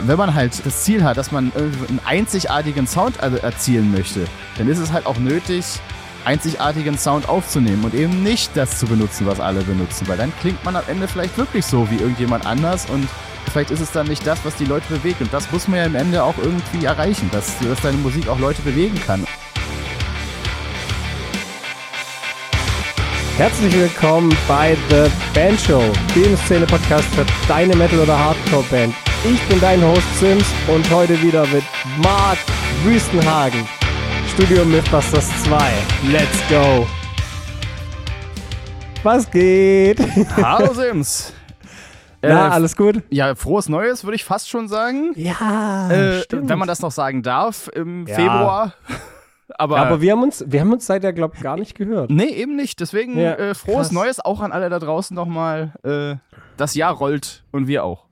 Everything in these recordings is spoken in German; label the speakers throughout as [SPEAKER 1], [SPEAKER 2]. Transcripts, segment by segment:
[SPEAKER 1] Wenn man halt das Ziel hat, dass man einen einzigartigen Sound erzielen möchte, dann ist es halt auch nötig, einzigartigen Sound aufzunehmen und eben nicht das zu benutzen, was alle benutzen, weil dann klingt man am Ende vielleicht wirklich so wie irgendjemand anders und vielleicht ist es dann nicht das, was die Leute bewegt und das muss man ja am Ende auch irgendwie erreichen, dass, dass deine Musik auch Leute bewegen kann.
[SPEAKER 2] Herzlich willkommen bei The Band Show, dem Szene-Podcast für deine Metal- oder Hardcore-Band. Ich bin dein Host Sims und heute wieder mit Mark Wüstenhagen. Studio Mythbusters 2. Let's go! Was geht?
[SPEAKER 1] Hallo Sims!
[SPEAKER 2] Na,
[SPEAKER 1] Äh,
[SPEAKER 2] alles gut?
[SPEAKER 1] Ja, frohes Neues, würde ich fast schon sagen.
[SPEAKER 2] Ja,
[SPEAKER 1] Äh, wenn man das noch sagen darf, im
[SPEAKER 2] Ja.
[SPEAKER 1] Februar. Aber,
[SPEAKER 2] Aber wir haben uns, wir haben uns seither, glaube ich, gar nicht gehört.
[SPEAKER 1] nee, eben nicht. Deswegen
[SPEAKER 2] Ja,
[SPEAKER 1] äh, frohes
[SPEAKER 2] krass.
[SPEAKER 1] Neues auch an alle da draußen nochmal. Äh, das Jahr rollt und wir auch.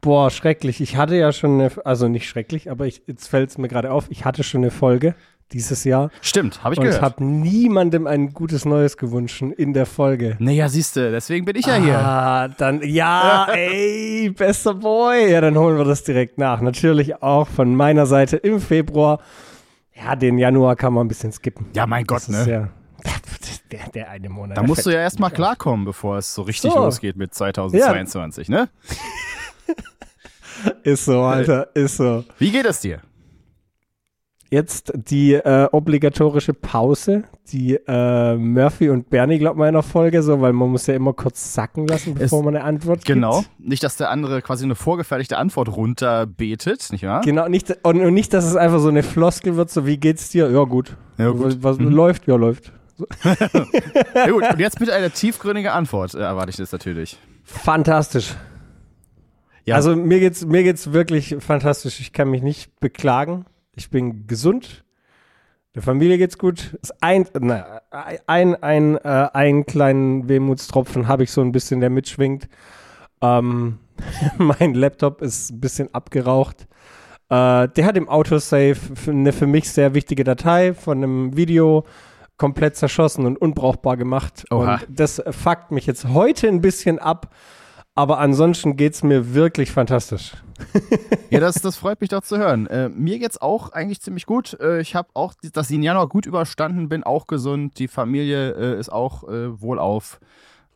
[SPEAKER 2] Boah, schrecklich. Ich hatte ja schon eine, also nicht schrecklich, aber ich, jetzt fällt es mir gerade auf, ich hatte schon eine Folge dieses Jahr
[SPEAKER 1] Stimmt, habe ich
[SPEAKER 2] und
[SPEAKER 1] gehört.
[SPEAKER 2] habe niemandem ein gutes Neues gewünscht in der Folge.
[SPEAKER 1] naja, siehst du, deswegen bin ich ja hier.
[SPEAKER 2] Ah, dann, ja, ey, bester Boy. Ja, dann holen wir das direkt nach. Natürlich auch von meiner Seite im Februar. Ja, den Januar kann man ein bisschen skippen.
[SPEAKER 1] Ja, mein Gott, ne?
[SPEAKER 2] ja, der, der eine Monat.
[SPEAKER 1] Da musst du ja erstmal klarkommen, bevor es so richtig
[SPEAKER 2] So.
[SPEAKER 1] losgeil mit 2022, ne?
[SPEAKER 2] auf. Ist so, Alter, ist so.
[SPEAKER 1] Wie geht es dir?
[SPEAKER 2] Jetzt die äh, obligatorische Pause, die äh, Murphy und Bernie, glaub mal, in der Folge, so, weil man muss ja immer kurz sacken lassen, bevor
[SPEAKER 1] Es-
[SPEAKER 2] man eine Antwort
[SPEAKER 1] Genau.
[SPEAKER 2] gibt.
[SPEAKER 1] Nicht, dass der andere quasi eine vorgefertigte Antwort runterbetet, nicht wahr?
[SPEAKER 2] Genau, nicht, und, und nicht, dass es einfach so eine Floskel wird, so, wie geht's dir? Ja, gut.
[SPEAKER 1] Ja, gut.
[SPEAKER 2] Was, was
[SPEAKER 1] Mhm.
[SPEAKER 2] läuft? Ja, läuft.
[SPEAKER 1] Ja, gut. Und jetzt bitte eine tiefgründige Antwort, äh, erwarte ich das natürlich.
[SPEAKER 2] Fantastisch.
[SPEAKER 1] Ja.
[SPEAKER 2] Also mir geht's, mir geht's wirklich fantastisch. Ich kann mich nicht beklagen. Ich bin gesund. Der Familie geht's gut. Ein, na, ein, ein, äh, einen kleinen Wehmutstropfen habe ich so ein bisschen, der mitschwingt. Ähm, mein Laptop ist ein bisschen abgeraucht. Äh, der hat im Autosave eine für mich sehr wichtige Datei von einem Video komplett zerschossen und unbrauchbar gemacht.
[SPEAKER 1] Oha.
[SPEAKER 2] Und das fuckt mich jetzt heute ein bisschen ab. Aber ansonsten geht's mir wirklich fantastisch.
[SPEAKER 1] Ja, das, das freut mich doch zu hören. Äh, mir geht's auch eigentlich ziemlich gut. Äh, ich habe auch die- das Januar gut überstanden, bin auch gesund. Die Familie äh, ist auch äh, wohlauf.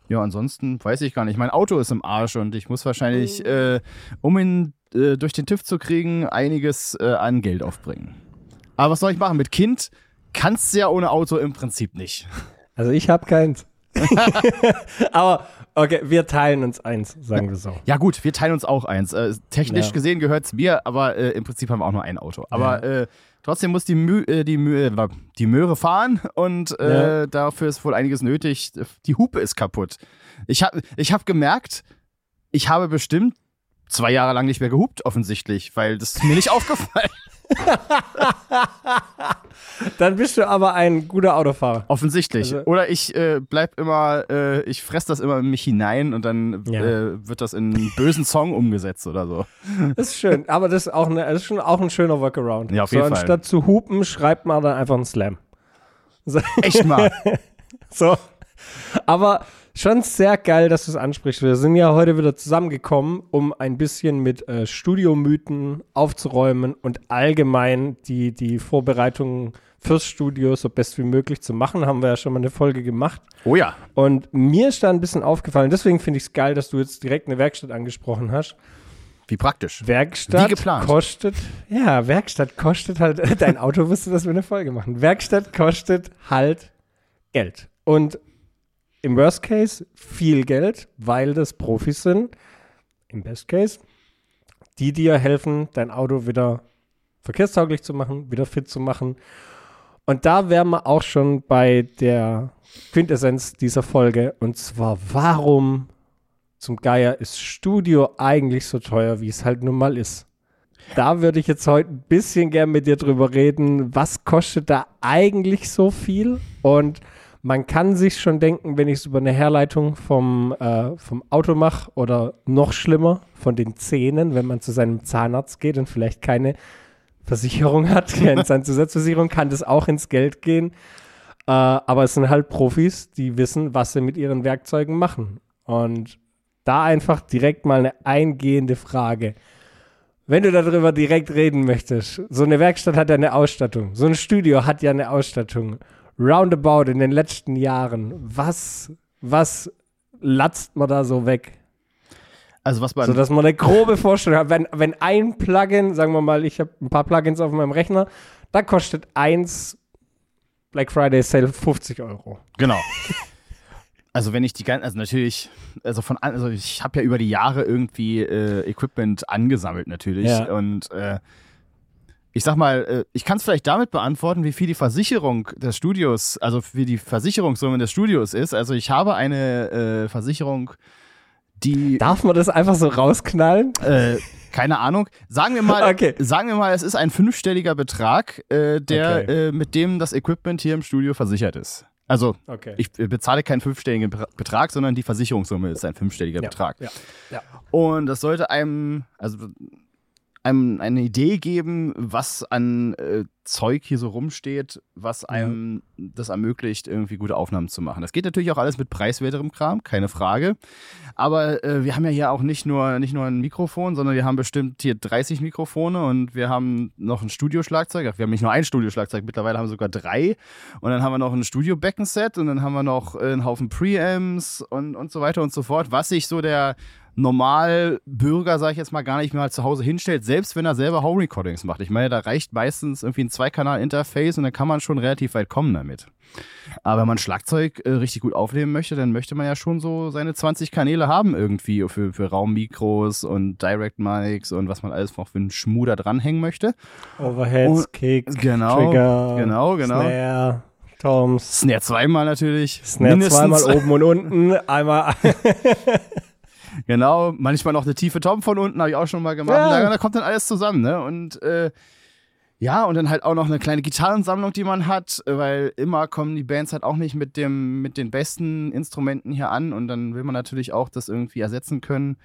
[SPEAKER 1] Ja, ansonsten weiß ich gar nicht. Mein Auto ist im Arsch und ich muss wahrscheinlich, äh, um ihn äh, durch den TÜV zu kriegen, einiges äh, an Geld aufbringen. Aber was soll ich machen? Mit Kind kannst du ja ohne Auto im Prinzip nicht.
[SPEAKER 2] Also ich habe keins. Aber okay, wir teilen uns eins, sagen wir so.
[SPEAKER 1] Ja gut, wir teilen uns auch eins. Äh, technisch
[SPEAKER 2] Ja.
[SPEAKER 1] gesehen gehört es mir, aber äh, im Prinzip haben wir auch nur ein Auto. Aber äh, trotzdem muss die, Mü äh, die, Mü äh, die Möhre fahren und äh,
[SPEAKER 2] Ja.
[SPEAKER 1] dafür ist wohl einiges nötig. Die Hupe ist kaputt. Ich habe ich hab gemerkt, ich habe bestimmt zwei Jahre lang nicht mehr gehupt, offensichtlich, weil das ist mir nicht aufgefallen.
[SPEAKER 2] Dann bist du aber ein guter Autofahrer.
[SPEAKER 1] Offensichtlich.
[SPEAKER 2] Also-
[SPEAKER 1] Oder ich äh, bleib immer, äh, ich fress das immer in mich hinein und dann
[SPEAKER 2] Ja.
[SPEAKER 1] äh, wird das in einen bösen Song umgesetzt oder so.
[SPEAKER 2] Das ist schön, aber das ist, auch eine, das ist schon auch ein schöner Workaround.
[SPEAKER 1] Ja, auf
[SPEAKER 2] so,
[SPEAKER 1] jeden Fall.
[SPEAKER 2] anstatt zu hupen, schreibt man dann einfach einen Slam. So,
[SPEAKER 1] Echt mal.
[SPEAKER 2] so. Aber schon sehr geil, dass du es ansprichst. Wir sind ja heute wieder zusammengekommen, um ein bisschen mit äh, Studiomythen aufzuräumen und allgemein die, die Vorbereitungen fürs Studio so best wie möglich zu machen. Haben wir ja schon mal eine Folge gemacht.
[SPEAKER 1] Oh ja.
[SPEAKER 2] Und mir ist da ein bisschen aufgefallen, deswegen finde ich es geil, dass du jetzt direkt eine Werkstatt angesprochen hast.
[SPEAKER 1] Wie praktisch.
[SPEAKER 2] Werkstatt
[SPEAKER 1] Wie geplant.
[SPEAKER 2] kostet, ja, Werkstatt kostet halt, dein Auto wusste, dass wir eine Folge machen. Werkstatt kostet halt Geld. Und im Worst Case viel Geld, weil das Profis sind. Im Best Case, die dir helfen, dein Auto wieder verkehrstauglich zu machen, wieder fit zu machen. Und da wären wir auch schon bei der Quintessenz dieser Folge. Und zwar, warum zum Geier ist Studio eigentlich so teuer, wie es halt nun mal ist? Da würde ich jetzt heute ein bisschen gern mit dir drüber reden. Was kostet da eigentlich so viel? Und man kann sich schon denken, wenn ich es über eine Herleitung vom, äh, vom Auto mache oder noch schlimmer von den Zähnen, wenn man zu seinem Zahnarzt geht und vielleicht keine Versicherung hat, keine Zahnzusatzversicherung, kann das auch ins Geld gehen. Äh, aber es sind halt Profis, die wissen, was sie mit ihren Werkzeugen machen. Und Da einfach direkt mal eine eingehende Frage. Wenn du darüber direkt reden möchtest, so eine Werkstatt hat ja eine Ausstattung, so ein Studio hat ja eine Ausstattung. Roundabout in den letzten Jahren, was, was latzt man da so weg?
[SPEAKER 1] Also was man
[SPEAKER 2] So dass man eine grobe Vorstellung hat. Wenn, wenn ein Plugin, sagen wir mal, ich habe ein paar Plugins auf meinem Rechner, da kostet eins Black Friday Sale 50 Euro.
[SPEAKER 1] Genau. Also wenn ich die ganzen, also natürlich, also von, an- also ich habe ja über die Jahre irgendwie äh, Equipment angesammelt natürlich
[SPEAKER 2] Ja.
[SPEAKER 1] und äh, ich sag mal, äh, ich kann es vielleicht damit beantworten, wie viel die Versicherung des Studios, also wie die Versicherungssumme des Studios ist. Also ich habe eine äh, Versicherung, die
[SPEAKER 2] Darf man das einfach so rausknallen?
[SPEAKER 1] äh, keine Ahnung. Sagen wir mal,
[SPEAKER 2] Okay.
[SPEAKER 1] sagen wir mal, es ist ein fünfstelliger Betrag, äh, der
[SPEAKER 2] Okay.
[SPEAKER 1] äh, mit dem das Equipment hier im Studio versichert ist. Also
[SPEAKER 2] Okay.
[SPEAKER 1] ich äh, bezahle keinen fünfstelligen Be- Betrag, sondern die Versicherungssumme ist ein fünfstelliger
[SPEAKER 2] Ja,
[SPEAKER 1] Betrag.
[SPEAKER 2] ja, ja.
[SPEAKER 1] Und das sollte einem, also einem eine Idee geben, was an äh, Zeug hier so rumsteht, was einem das ermöglicht, irgendwie gute Aufnahmen zu machen. Das geht natürlich auch alles mit preiswerterem Kram, keine Frage. Aber äh, wir haben ja hier auch nicht nur, nicht nur ein Mikrofon, sondern wir haben bestimmt hier 30 Mikrofone und wir haben noch ein Studioschlagzeug. Wir haben nicht nur ein Studioschlagzeug, mittlerweile haben wir sogar drei. Und dann haben wir noch ein Studio-Beckenset und dann haben wir noch einen Haufen Preamps und, und so weiter und so fort, was sich so der Normalbürger, sage ich jetzt mal, gar nicht mehr zu Hause hinstellt, selbst wenn er selber Home Recordings macht. Ich meine, da reicht meistens irgendwie ein Zweikanal-Interface und dann kann man schon relativ weit kommen damit. Aber wenn man Schlagzeug äh, richtig gut aufnehmen möchte, dann möchte man ja schon so seine 20 Kanäle haben irgendwie für, für Raummikros und Direct Mics und was man alles noch für einen Schmuder dranhängen möchte.
[SPEAKER 2] Overheads,
[SPEAKER 1] Und-
[SPEAKER 2] Kicks,
[SPEAKER 1] Genau,
[SPEAKER 2] Trigger,
[SPEAKER 1] genau, genau.
[SPEAKER 2] Snare, Toms,
[SPEAKER 1] Snare zweimal natürlich.
[SPEAKER 2] Snare
[SPEAKER 1] mindestens.
[SPEAKER 2] zweimal oben und unten, einmal.
[SPEAKER 1] Genau, manchmal noch eine tiefe Tom von unten, habe ich auch schon mal gemacht.
[SPEAKER 2] Ja.
[SPEAKER 1] Da, da kommt dann alles zusammen, ne? Und äh, ja, und dann halt auch noch eine kleine Gitarrensammlung, die man hat, weil immer kommen die Bands halt auch nicht mit dem mit den besten Instrumenten hier an und dann will man natürlich auch das irgendwie ersetzen können.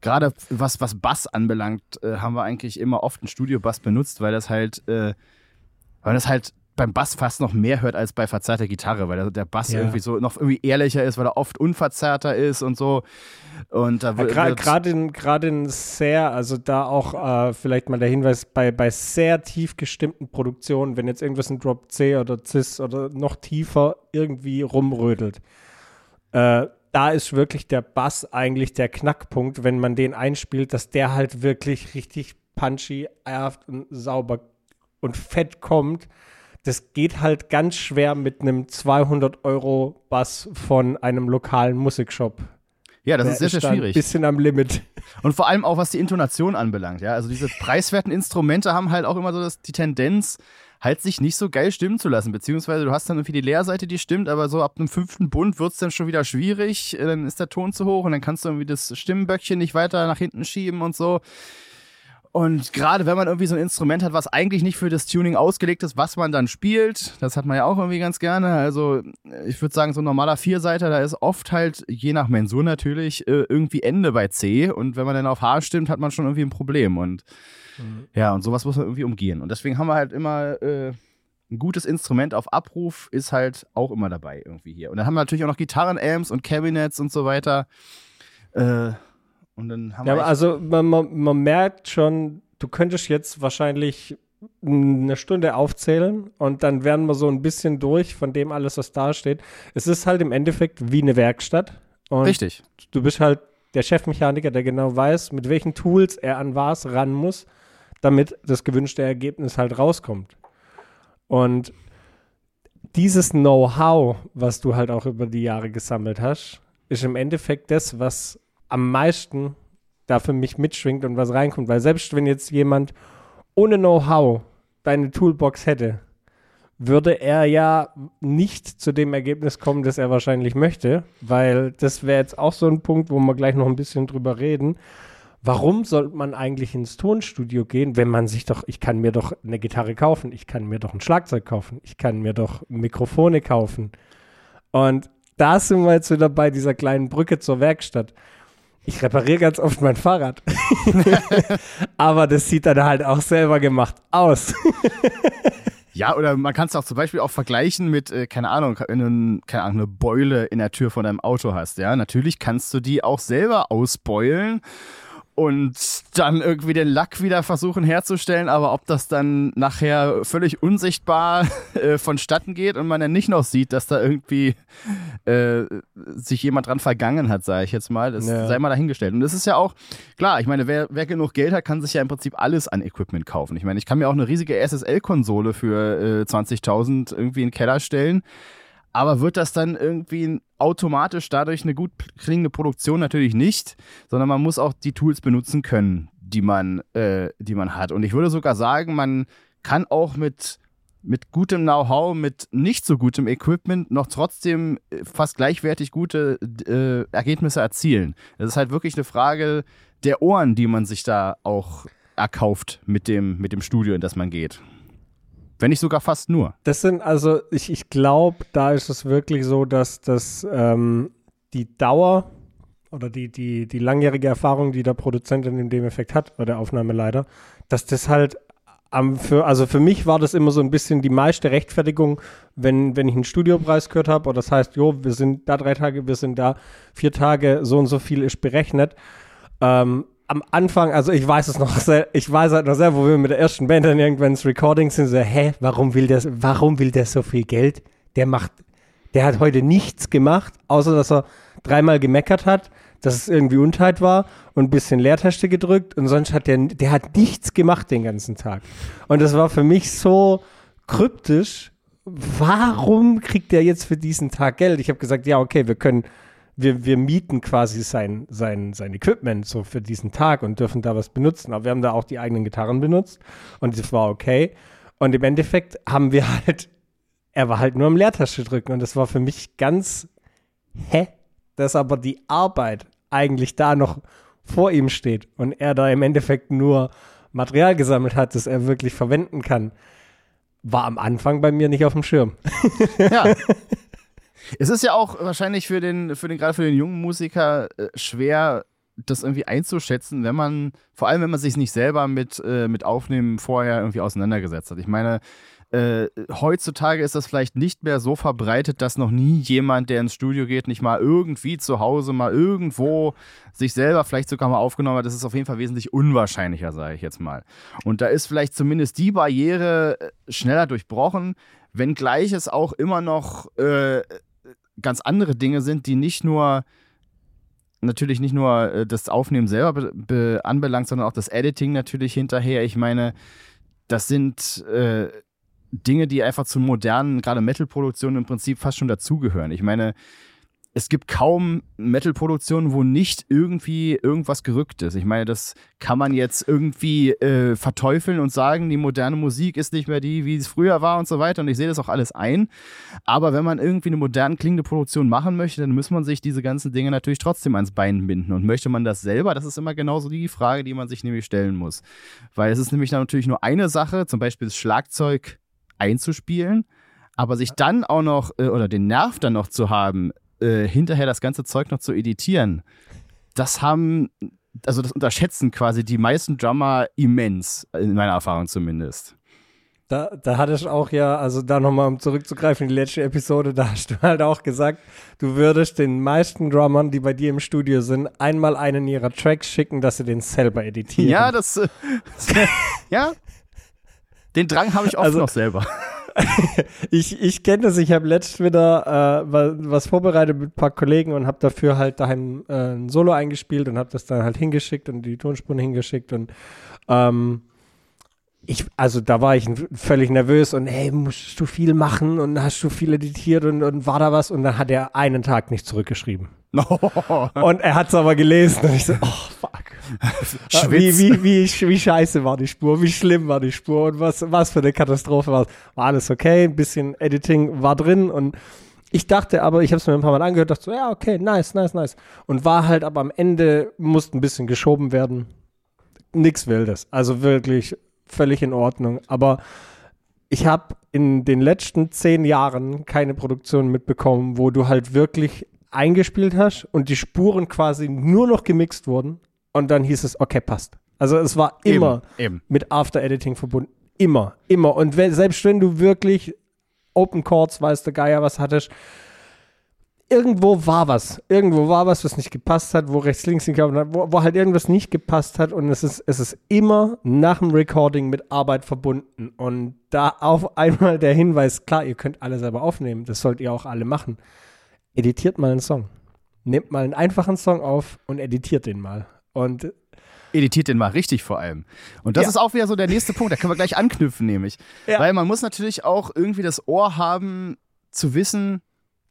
[SPEAKER 1] Gerade was was Bass anbelangt, äh, haben wir eigentlich immer oft einen Studio-Bass benutzt, weil das halt äh, weil das halt beim Bass fast noch mehr hört als bei verzerrter Gitarre, weil der, Bass
[SPEAKER 2] Ja.
[SPEAKER 1] irgendwie so noch irgendwie ehrlicher ist, weil er oft unverzerrter ist und so. Und da wird
[SPEAKER 2] Gerade in, gerade in sehr, also da auch äh, vielleicht mal der Hinweis, bei, bei sehr tief gestimmten Produktionen, wenn jetzt irgendwas in Drop C oder Cis oder noch tiefer irgendwie rumrödelt, äh, da ist wirklich der Bass eigentlich der Knackpunkt, wenn man den einspielt, dass der halt wirklich richtig punchy, erft und sauber und fett kommt. Das geht halt ganz schwer mit einem 200 Euro Bass von einem lokalen Musikshop.
[SPEAKER 1] Ja, das
[SPEAKER 2] Der
[SPEAKER 1] ist sehr, sehr
[SPEAKER 2] da Ein
[SPEAKER 1] schwierig.
[SPEAKER 2] bisschen am Limit.
[SPEAKER 1] Und vor allem auch, was die Intonation anbelangt. Ja, also diese preiswerten Instrumente haben halt auch immer so das, die Tendenz, halt sich nicht so geil stimmen zu lassen. Beziehungsweise du hast dann irgendwie die Leerseite, die stimmt, aber so ab einem fünften Bund wird es dann schon wieder schwierig. Äh, Dann ist der Ton zu hoch und dann kannst du irgendwie das Stimmenböckchen nicht weiter nach hinten schieben und so. Und gerade wenn man irgendwie so ein Instrument hat, was eigentlich nicht für das Tuning ausgelegt ist, was man dann spielt, das hat man ja auch irgendwie ganz gerne. Also ich würde sagen, so ein normaler Vierseiter, da ist oft halt, je nach Mensur natürlich, äh, irgendwie Ende bei C. Und wenn man dann auf H stimmt, hat man schon irgendwie ein Problem. Und ja, und sowas muss man irgendwie umgehen. Und deswegen haben wir halt immer äh, ein gutes Instrument auf Abruf, ist halt auch immer dabei irgendwie hier. Und dann haben wir natürlich auch noch Gitarrenamps und Cabinets und so weiter. Äh, und dann haben
[SPEAKER 2] Ja,
[SPEAKER 1] wir
[SPEAKER 2] also man, man, man merkt schon, du könntest jetzt wahrscheinlich eine Stunde aufzählen und dann wären wir so ein bisschen durch von dem alles, was da steht. Es ist halt im Endeffekt wie eine Werkstatt. Und
[SPEAKER 1] richtig.
[SPEAKER 2] du bist halt der Chefmechaniker, der genau weiß, mit welchen Tools er an was ran muss, damit das gewünschte Ergebnis halt rauskommt. Und dieses Know-how, was du halt auch über die Jahre gesammelt hast, ist im Endeffekt das, was am meisten da für mich mitschwingt und was reinkommt. Weil selbst wenn jetzt jemand ohne Know-how deine Toolbox hätte, würde er ja nicht zu dem Ergebnis kommen, das er wahrscheinlich möchte, weil das wäre jetzt auch so ein Punkt, wo wir gleich noch ein bisschen drüber reden. Warum sollte man eigentlich ins Tonstudio gehen, wenn man sich doch, ich kann mir doch eine Gitarre kaufen, ich kann mir doch ein Schlagzeug kaufen, ich kann mir doch Mikrofone kaufen. Und da sind wir jetzt wieder bei dieser kleinen Brücke zur Werkstatt. Ich repariere ganz oft mein Fahrrad. Aber das sieht dann halt auch selber gemacht aus.
[SPEAKER 1] Ja, oder man kann es auch zum Beispiel auch vergleichen mit, äh, keine Ahnung, wenn du keine Ahnung, eine Beule in der Tür von deinem Auto hast. Ja, natürlich kannst du die auch selber ausbeulen und dann irgendwie den Lack wieder versuchen herzustellen, aber ob das dann nachher völlig unsichtbar äh, vonstatten geht und man dann nicht noch sieht, dass da irgendwie äh, sich jemand dran vergangen hat, sage ich jetzt mal, das
[SPEAKER 2] Ja.
[SPEAKER 1] sei mal dahingestellt. Und das ist ja auch, klar, ich meine, wer, wer genug Geld hat, kann sich ja im Prinzip alles an Equipment kaufen. Ich meine, ich kann mir auch eine riesige SSL-Konsole für äh, 20.000 irgendwie in den Keller stellen. Aber wird das dann irgendwie automatisch dadurch eine gut klingende Produktion? Natürlich nicht, sondern man muss auch die Tools benutzen können, die man, äh, die man hat. Und ich würde sogar sagen, man kann auch mit, mit gutem Know-how, mit nicht so gutem Equipment noch trotzdem äh, fast gleichwertig gute äh, Ergebnisse erzielen. Das ist halt wirklich eine Frage der Ohren, die man sich da auch erkauft mit dem, mit dem Studio, in das man geht. Wenn nicht sogar fast nur.
[SPEAKER 2] Das sind also, ich, ich glaube, da ist es wirklich so, dass das ähm, die Dauer oder die, die, die langjährige Erfahrung, die der Produzent in dem Effekt hat, oder der Aufnahmeleiter, dass das halt am für, also für mich war das immer so ein bisschen die meiste Rechtfertigung, wenn, wenn ich einen Studiopreis gehört habe, oder das heißt, jo, wir sind da drei Tage, wir sind da vier Tage, so und so viel ist berechnet. Ähm, am Anfang, also ich weiß es noch sehr, ich weiß halt noch sehr, wo wir mit der ersten Band dann irgendwann ins Recording sind, so, hä, warum will der, warum will der so viel Geld? Der macht, der hat heute nichts gemacht, außer dass er dreimal gemeckert hat, dass es irgendwie Untight war und ein bisschen Leertaste gedrückt und sonst hat der, der hat nichts gemacht den ganzen Tag. Und das war für mich so kryptisch. Warum kriegt der jetzt für diesen Tag Geld? Ich habe gesagt, ja, okay, wir können, wir, wir mieten quasi sein, sein, sein Equipment so für diesen Tag und dürfen da was benutzen. Aber wir haben da auch die eigenen Gitarren benutzt und das war okay. Und im Endeffekt haben wir halt, er war halt nur am Leertasche drücken und das war für mich ganz, hä? Dass aber die Arbeit eigentlich da noch vor ihm steht und er da im Endeffekt nur Material gesammelt hat, das er wirklich verwenden kann, war am Anfang bei mir nicht auf dem Schirm.
[SPEAKER 1] Ja. es ist ja auch wahrscheinlich für den, für den, gerade für den jungen Musiker äh, schwer, das irgendwie einzuschätzen, wenn man, vor allem wenn man sich nicht selber mit, äh, mit Aufnehmen vorher irgendwie auseinandergesetzt hat. Ich meine, äh, heutzutage ist das vielleicht nicht mehr so verbreitet, dass noch nie jemand, der ins Studio geht, nicht mal irgendwie zu Hause, mal irgendwo sich selber vielleicht sogar mal aufgenommen hat. Das ist auf jeden Fall wesentlich unwahrscheinlicher, sage ich jetzt mal. Und da ist vielleicht zumindest die Barriere äh, schneller durchbrochen, wenngleich es auch immer noch äh, ganz andere Dinge sind, die nicht nur natürlich nicht nur äh, das Aufnehmen selber be be anbelangt, sondern auch das Editing natürlich hinterher. Ich meine, das sind äh, Dinge, die einfach zu modernen, gerade Metal-Produktionen im Prinzip fast schon dazugehören. Ich meine, es gibt kaum Metal-Produktionen, wo nicht irgendwie irgendwas gerückt ist. Ich meine, das kann man jetzt irgendwie äh, verteufeln und sagen, die moderne Musik ist nicht mehr die, wie es früher war und so weiter. Und ich sehe das auch alles ein. Aber wenn man irgendwie eine modern klingende Produktion machen möchte, dann muss man sich diese ganzen Dinge natürlich trotzdem ans Bein binden. Und möchte man das selber? Das ist immer genauso die Frage, die man sich nämlich stellen muss. Weil es ist nämlich dann natürlich nur eine Sache, zum Beispiel das Schlagzeug einzuspielen, aber sich dann auch noch, äh, oder den Nerv dann noch zu haben, äh, hinterher das ganze Zeug noch zu editieren, das haben, also das unterschätzen quasi die meisten Drummer immens, in meiner Erfahrung zumindest.
[SPEAKER 2] Da, da hattest du auch ja, also da nochmal um zurückzugreifen in die letzte Episode, da hast du halt auch gesagt, du würdest den meisten Drummern, die bei dir im Studio sind, einmal einen ihrer Tracks schicken, dass sie den selber editieren.
[SPEAKER 1] Ja, das, äh, ja, den Drang habe ich oft
[SPEAKER 2] Also-
[SPEAKER 1] noch selber.
[SPEAKER 2] Ich, ich kenne das, ich habe letzt wieder äh, wa- was vorbereitet mit ein paar Kollegen und habe dafür halt daheim äh, ein Solo eingespielt und habe das dann halt hingeschickt und die Tonspuren hingeschickt und ähm, ich, also da war ich völlig nervös und hey, musst du viel machen und hast du viel editiert und, und war da was und dann hat er einen Tag nicht zurückgeschrieben. Und er hat es aber gelesen und ich so, oh fuck. Wie, wie, wie, wie scheiße war die Spur, wie schlimm war die Spur und was, was für eine Katastrophe war es. War alles okay, ein bisschen Editing war drin und ich dachte aber, ich habe es mir ein paar Mal angehört, dachte so, ja, okay, nice, nice, nice. Und war halt aber am Ende, musste ein bisschen geschoben werden. Nix Wildes. Also wirklich völlig in Ordnung. Aber ich habe in den letzten zehn Jahren keine Produktion mitbekommen, wo du halt wirklich eingespielt hast und die Spuren quasi nur noch gemixt wurden und dann hieß es, okay, passt. Also es war immer
[SPEAKER 1] Eben, eben.
[SPEAKER 2] mit After Editing verbunden. Immer, immer. Und wenn, selbst wenn du wirklich Open Chords, weiß der Geier, was hattest, irgendwo war was. Irgendwo war was, was nicht gepasst hat, wo rechts, links wo, wo halt irgendwas nicht gepasst hat. Und es ist, es ist immer nach dem Recording mit Arbeit verbunden. Und da auf einmal der Hinweis, klar, ihr könnt alle selber aufnehmen, das sollt ihr auch alle machen. Editiert mal einen Song. Nehmt mal einen einfachen Song auf und editiert den mal. Und
[SPEAKER 1] editiert den mal richtig vor allem. Und das
[SPEAKER 2] Ja.
[SPEAKER 1] ist auch wieder so der nächste Punkt, da können wir gleich anknüpfen, nämlich.
[SPEAKER 2] Ja.
[SPEAKER 1] Weil man muss natürlich auch irgendwie das Ohr haben, zu wissen,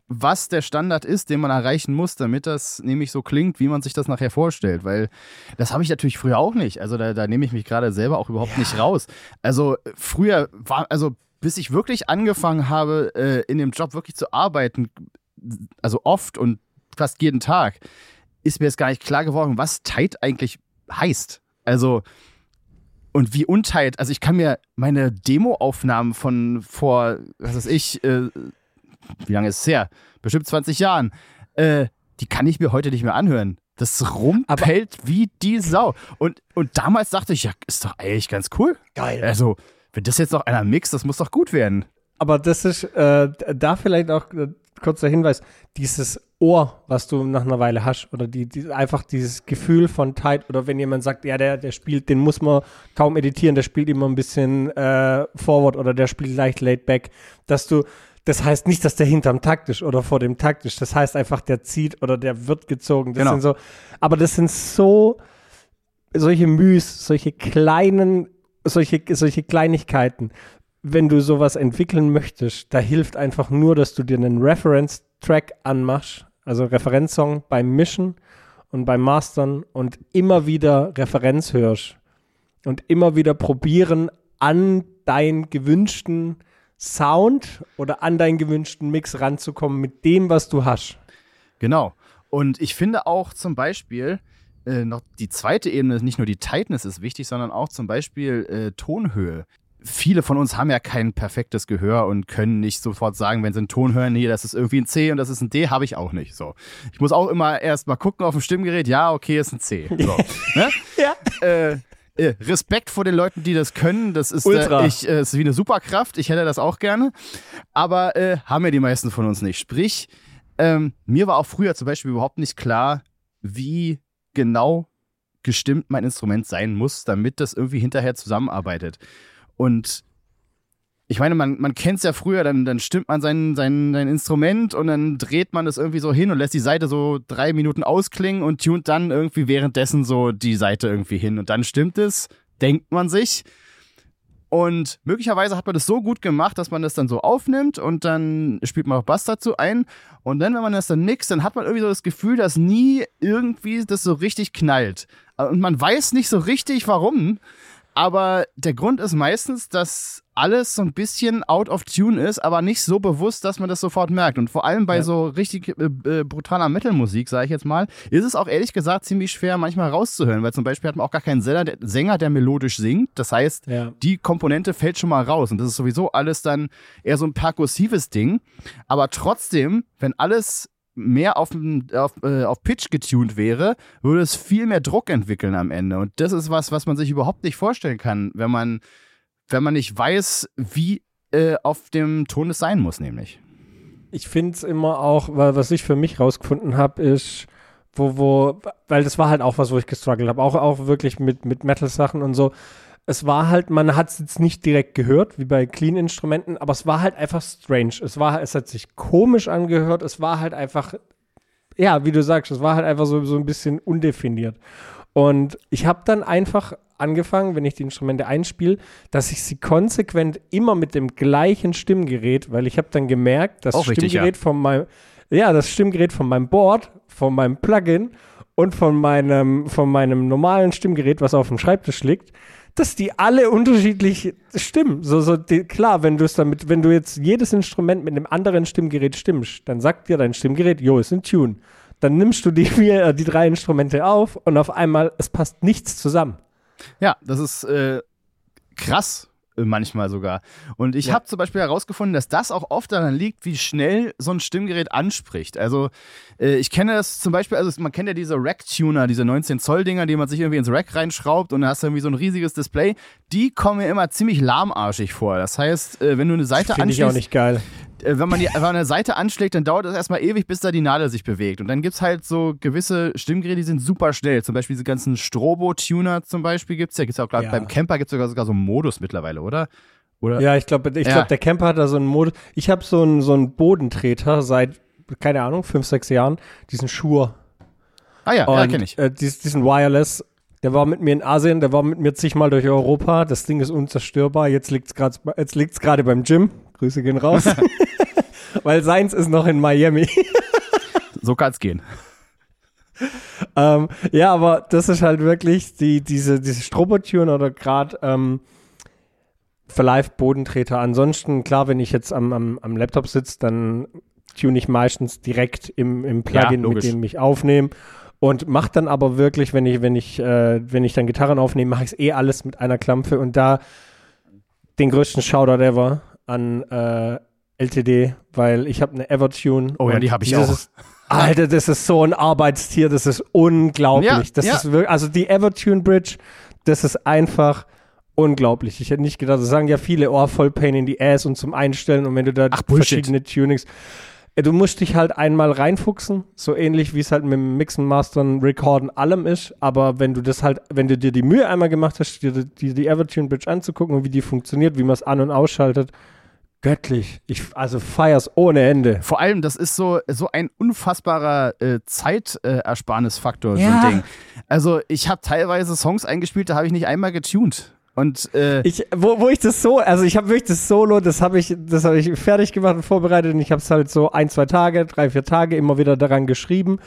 [SPEAKER 1] was der Standard ist, den man erreichen muss, damit das nämlich so klingt, wie man sich das nachher vorstellt. Weil das habe ich natürlich früher auch nicht. Also da, da nehme ich mich gerade selber auch überhaupt nicht raus. Also äh, früher war, also bis ich wirklich angefangen habe, äh, in dem Job wirklich zu arbeiten, also oft und fast jeden Tag, ist mir jetzt gar nicht klar geworden, was tight eigentlich heißt. Also, und wie untight, also ich kann mir meine Demo-Aufnahmen von vor, was weiß ich, äh, wie lange ist es her? Bestimmt 20 Jahren, äh, die kann ich mir heute nicht mehr anhören. Das rumpellt wie die Sau. Und, und damals dachte ich, ja, ist doch eigentlich ganz cool.
[SPEAKER 2] Geil.
[SPEAKER 1] Also, wenn das jetzt noch einer mixt, das muss doch gut werden.
[SPEAKER 2] Aber das ist äh, da vielleicht auch äh, kurzer Hinweis, dieses Ohr, was du nach einer Weile hast, oder die, die, einfach dieses Gefühl von tight, oder wenn jemand sagt, ja, der, der spielt, den muss man kaum editieren, der spielt immer ein bisschen äh, forward oder der spielt leicht laid back, dass du, das heißt nicht, dass der hinterm Takt ist oder vor dem Takt ist, das heißt einfach, der zieht oder der wird gezogen. Das
[SPEAKER 1] Genau.
[SPEAKER 2] sind so, aber das sind so solche Müs, solche kleinen, solche, solche Kleinigkeiten wenn du sowas entwickeln möchtest, da hilft einfach nur, dass du dir einen Reference-Track anmachst, also Referenzsong beim Mischen und beim Mastern und immer wieder Referenz hörst und immer wieder probieren, an deinen gewünschten Sound oder an deinen gewünschten Mix ranzukommen mit dem, was du hast.
[SPEAKER 1] Genau. Und ich finde auch zum Beispiel äh, noch die zweite Ebene, nicht nur die Tightness ist wichtig, sondern auch zum Beispiel äh, Tonhöhe. Viele von uns haben ja kein perfektes Gehör und können nicht sofort sagen, wenn sie einen Ton hören, nee, das ist irgendwie ein C und das ist ein D, habe ich auch nicht. So. Ich muss auch immer erst mal gucken auf dem Stimmgerät, ja, okay, ist ein C. So, ne?
[SPEAKER 2] Ja.
[SPEAKER 1] äh, Respekt vor den Leuten, die das können. Das ist,
[SPEAKER 2] Ultra.
[SPEAKER 1] äh, ich, äh, ist wie eine Superkraft. Ich hätte das auch gerne. Aber äh, haben ja die meisten von uns nicht. Sprich, ähm, mir war auch früher zum Beispiel überhaupt nicht klar, wie genau gestimmt mein Instrument sein muss, damit das irgendwie hinterher zusammenarbeitet. Und ich meine, man, man kennt es ja früher, dann, dann stimmt man sein, sein, sein Instrument und dann dreht man es irgendwie so hin und lässt die Seite so drei Minuten ausklingen und tunt dann irgendwie währenddessen so die Seite irgendwie hin. Und dann stimmt es, denkt man sich. Und möglicherweise hat man das so gut gemacht, dass man das dann so aufnimmt und dann spielt man auch Bass dazu ein. Und dann, wenn man das dann mixt, dann hat man irgendwie so das Gefühl, dass nie irgendwie das so richtig knallt. Und man weiß nicht so richtig, warum. Aber der Grund ist meistens, dass alles so ein bisschen out of tune ist, aber nicht so bewusst, dass man das sofort merkt. Und vor allem bei
[SPEAKER 2] Ja.
[SPEAKER 1] so richtig äh, äh, brutaler Metal-Musik, sage ich jetzt mal, ist es auch ehrlich gesagt ziemlich schwer manchmal rauszuhören, weil zum Beispiel hat man auch gar keinen Sänger, der, Sänger, der melodisch singt. Das heißt,
[SPEAKER 2] Ja.
[SPEAKER 1] die Komponente fällt schon mal raus. Und das ist sowieso alles dann eher so ein perkussives Ding. Aber trotzdem, wenn alles mehr auf, auf, äh, auf Pitch getuned wäre, würde es viel mehr Druck entwickeln am Ende. Und das ist was, was man sich überhaupt nicht vorstellen kann, wenn man, wenn man nicht weiß, wie äh, auf dem Ton es sein muss, nämlich.
[SPEAKER 2] Ich finde es immer auch, weil was ich für mich rausgefunden habe, ist, wo, wo, weil das war halt auch was, wo ich gestruggelt habe, auch, auch wirklich mit, mit Metal-Sachen und so. Es war halt, man hat es jetzt nicht direkt gehört, wie bei Clean-Instrumenten, aber es war halt einfach strange. Es war, es hat sich komisch angehört, es war halt einfach, ja, wie du sagst, es war halt einfach so, so ein bisschen undefiniert. Und ich habe dann einfach angefangen, wenn ich die Instrumente einspiele, dass ich sie konsequent immer mit dem gleichen Stimmgerät, weil ich habe dann gemerkt, das
[SPEAKER 1] Auch richtig,
[SPEAKER 2] Stimmgerät von meinem, ja, das Stimmgerät von meinem Board, von meinem Plugin und von meinem, von meinem normalen Stimmgerät, was auf dem Schreibtisch liegt, dass die alle unterschiedlich stimmen. So, so die, klar, wenn du es damit, wenn du jetzt jedes Instrument mit einem anderen Stimmgerät stimmst, dann sagt dir dein Stimmgerät, jo, ist ein Tune. Dann nimmst du die, äh, die drei Instrumente auf und auf einmal, es passt nichts zusammen.
[SPEAKER 1] Ja, das ist äh, krass. Äh, manchmal sogar. Und ich
[SPEAKER 2] Ja.
[SPEAKER 1] habe zum Beispiel herausgefunden, dass das auch oft daran liegt, wie schnell so ein Stimmgerät anspricht. Also äh, ich kenne das zum Beispiel, also man kennt ja diese Rack-Tuner, diese 19-Zoll-Dinger, die man sich irgendwie ins Rack reinschraubt und dann hast du irgendwie so ein riesiges Display. Die kommen mir immer ziemlich lahmarschig vor. Das heißt, äh, wenn du eine Seite
[SPEAKER 2] Finde ich auch
[SPEAKER 1] anschließt,
[SPEAKER 2] nicht geil.
[SPEAKER 1] Äh, wenn man die einfach eine Seite anschlägt, dann dauert es erstmal ewig, bis da die Nadel sich bewegt. Und dann gibt es halt so gewisse Stimmgeräte, die sind super schnell. Zum Beispiel diese ganzen Strobo-Tuner zum Beispiel gibt es ja. Gibt's ja auch, glaub,
[SPEAKER 2] Ja.
[SPEAKER 1] beim Camper gibt es sogar, sogar so einen Modus mittlerweile, oder? Oder?
[SPEAKER 2] Ja, ich glaube, ich
[SPEAKER 1] Ja.
[SPEAKER 2] glaub, der Camper hat da so einen Modus. Ich habe so einen, so einen Bodentreter seit, keine Ahnung, fünf, sechs Jahren. Diesen Schuhe.
[SPEAKER 1] Ah ja, ja, kenne ich.
[SPEAKER 2] Äh, dies, diesen Wireless. Der war mit mir in Asien, der war mit mir zigmal durch Europa. Das Ding ist unzerstörbar. Jetzt liegt es gerade jetzt liegt's gerade beim Gym. Grüße gehen raus. Weil seins ist noch in Miami.
[SPEAKER 1] So kann es gehen.
[SPEAKER 2] ähm, ja, aber das ist halt wirklich die, diese, diese Strobotune oder gerade ähm, für Live-Bodentreter. Ansonsten, klar, wenn ich jetzt am, am, am Laptop sitze, dann tune ich meistens direkt im, im Plugin, mit
[SPEAKER 1] logisch.
[SPEAKER 2] dem ich aufnehme. Und mache dann aber wirklich, wenn ich, wenn ich, äh, wenn ich dann Gitarren aufnehme, mache ich es eh alles mit einer Klampfe und da den größten Shoutout ever an äh, LTD, weil ich habe eine Evertune.
[SPEAKER 1] Oh ja, die hab ich auch.
[SPEAKER 2] Ist, Alter, das ist so ein Arbeitstier, das ist unglaublich.
[SPEAKER 1] Ja,
[SPEAKER 2] das
[SPEAKER 1] ja.
[SPEAKER 2] ist wirklich, also die Evertune Bridge, das ist einfach unglaublich. Ich hätte nicht gedacht, das sagen ja viele, oh, voll Pain in the Ass und zum Einstellen und wenn du da
[SPEAKER 1] Ach,
[SPEAKER 2] verschiedene Tunings. Äh, Du musst dich halt einmal reinfuchsen, so ähnlich wie es halt mit dem Mixen, Mastern, Recorden, allem ist. Aber wenn du das halt, wenn du dir die Mühe einmal gemacht hast, dir die, die Evertune Bridge anzugucken und wie die funktioniert, wie man es an- und ausschaltet, göttlich. Ich, also feier's ohne Ende.
[SPEAKER 1] Vor allem, das ist so, so ein unfassbarer äh, Zeitersparnisfaktor,
[SPEAKER 2] Ja.
[SPEAKER 1] so ein Ding. Also, ich habe teilweise Songs eingespielt, da habe ich nicht einmal getuned. Und äh,
[SPEAKER 2] Ich, wo, wo ich das so, also ich habe wirklich das Solo, das habe ich, das habe ich fertig gemacht und vorbereitet und ich habe es halt so ein, zwei Tage, drei, vier Tage immer wieder daran geschrieben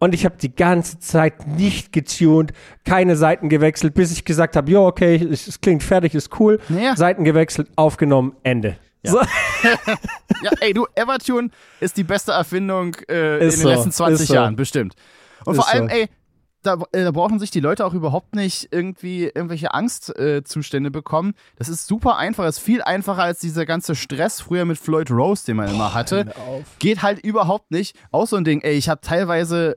[SPEAKER 2] und ich habe die ganze Zeit nicht getuned, keine Seiten gewechselt, bis ich gesagt habe, ja okay, es, es klingt fertig, ist cool,
[SPEAKER 1] Ja.
[SPEAKER 2] Seiten gewechselt, aufgenommen, Ende. So,
[SPEAKER 1] ja, ey, du, Evertune ist die beste Erfindung äh, in den
[SPEAKER 2] so,
[SPEAKER 1] letzten 20
[SPEAKER 2] ist so.
[SPEAKER 1] Jahren, bestimmt. Und
[SPEAKER 2] Ist
[SPEAKER 1] vor allem, ey, da, äh, da brauchen sich die Leute auch überhaupt nicht irgendwie irgendwelche Angstzustände äh, bekommen. Das ist super einfach, ist viel einfacher als dieser ganze Stress früher mit Floyd Rose, den man immer hatte. Geht halt überhaupt nicht. Auch so ein Ding, ey, ich habe teilweise,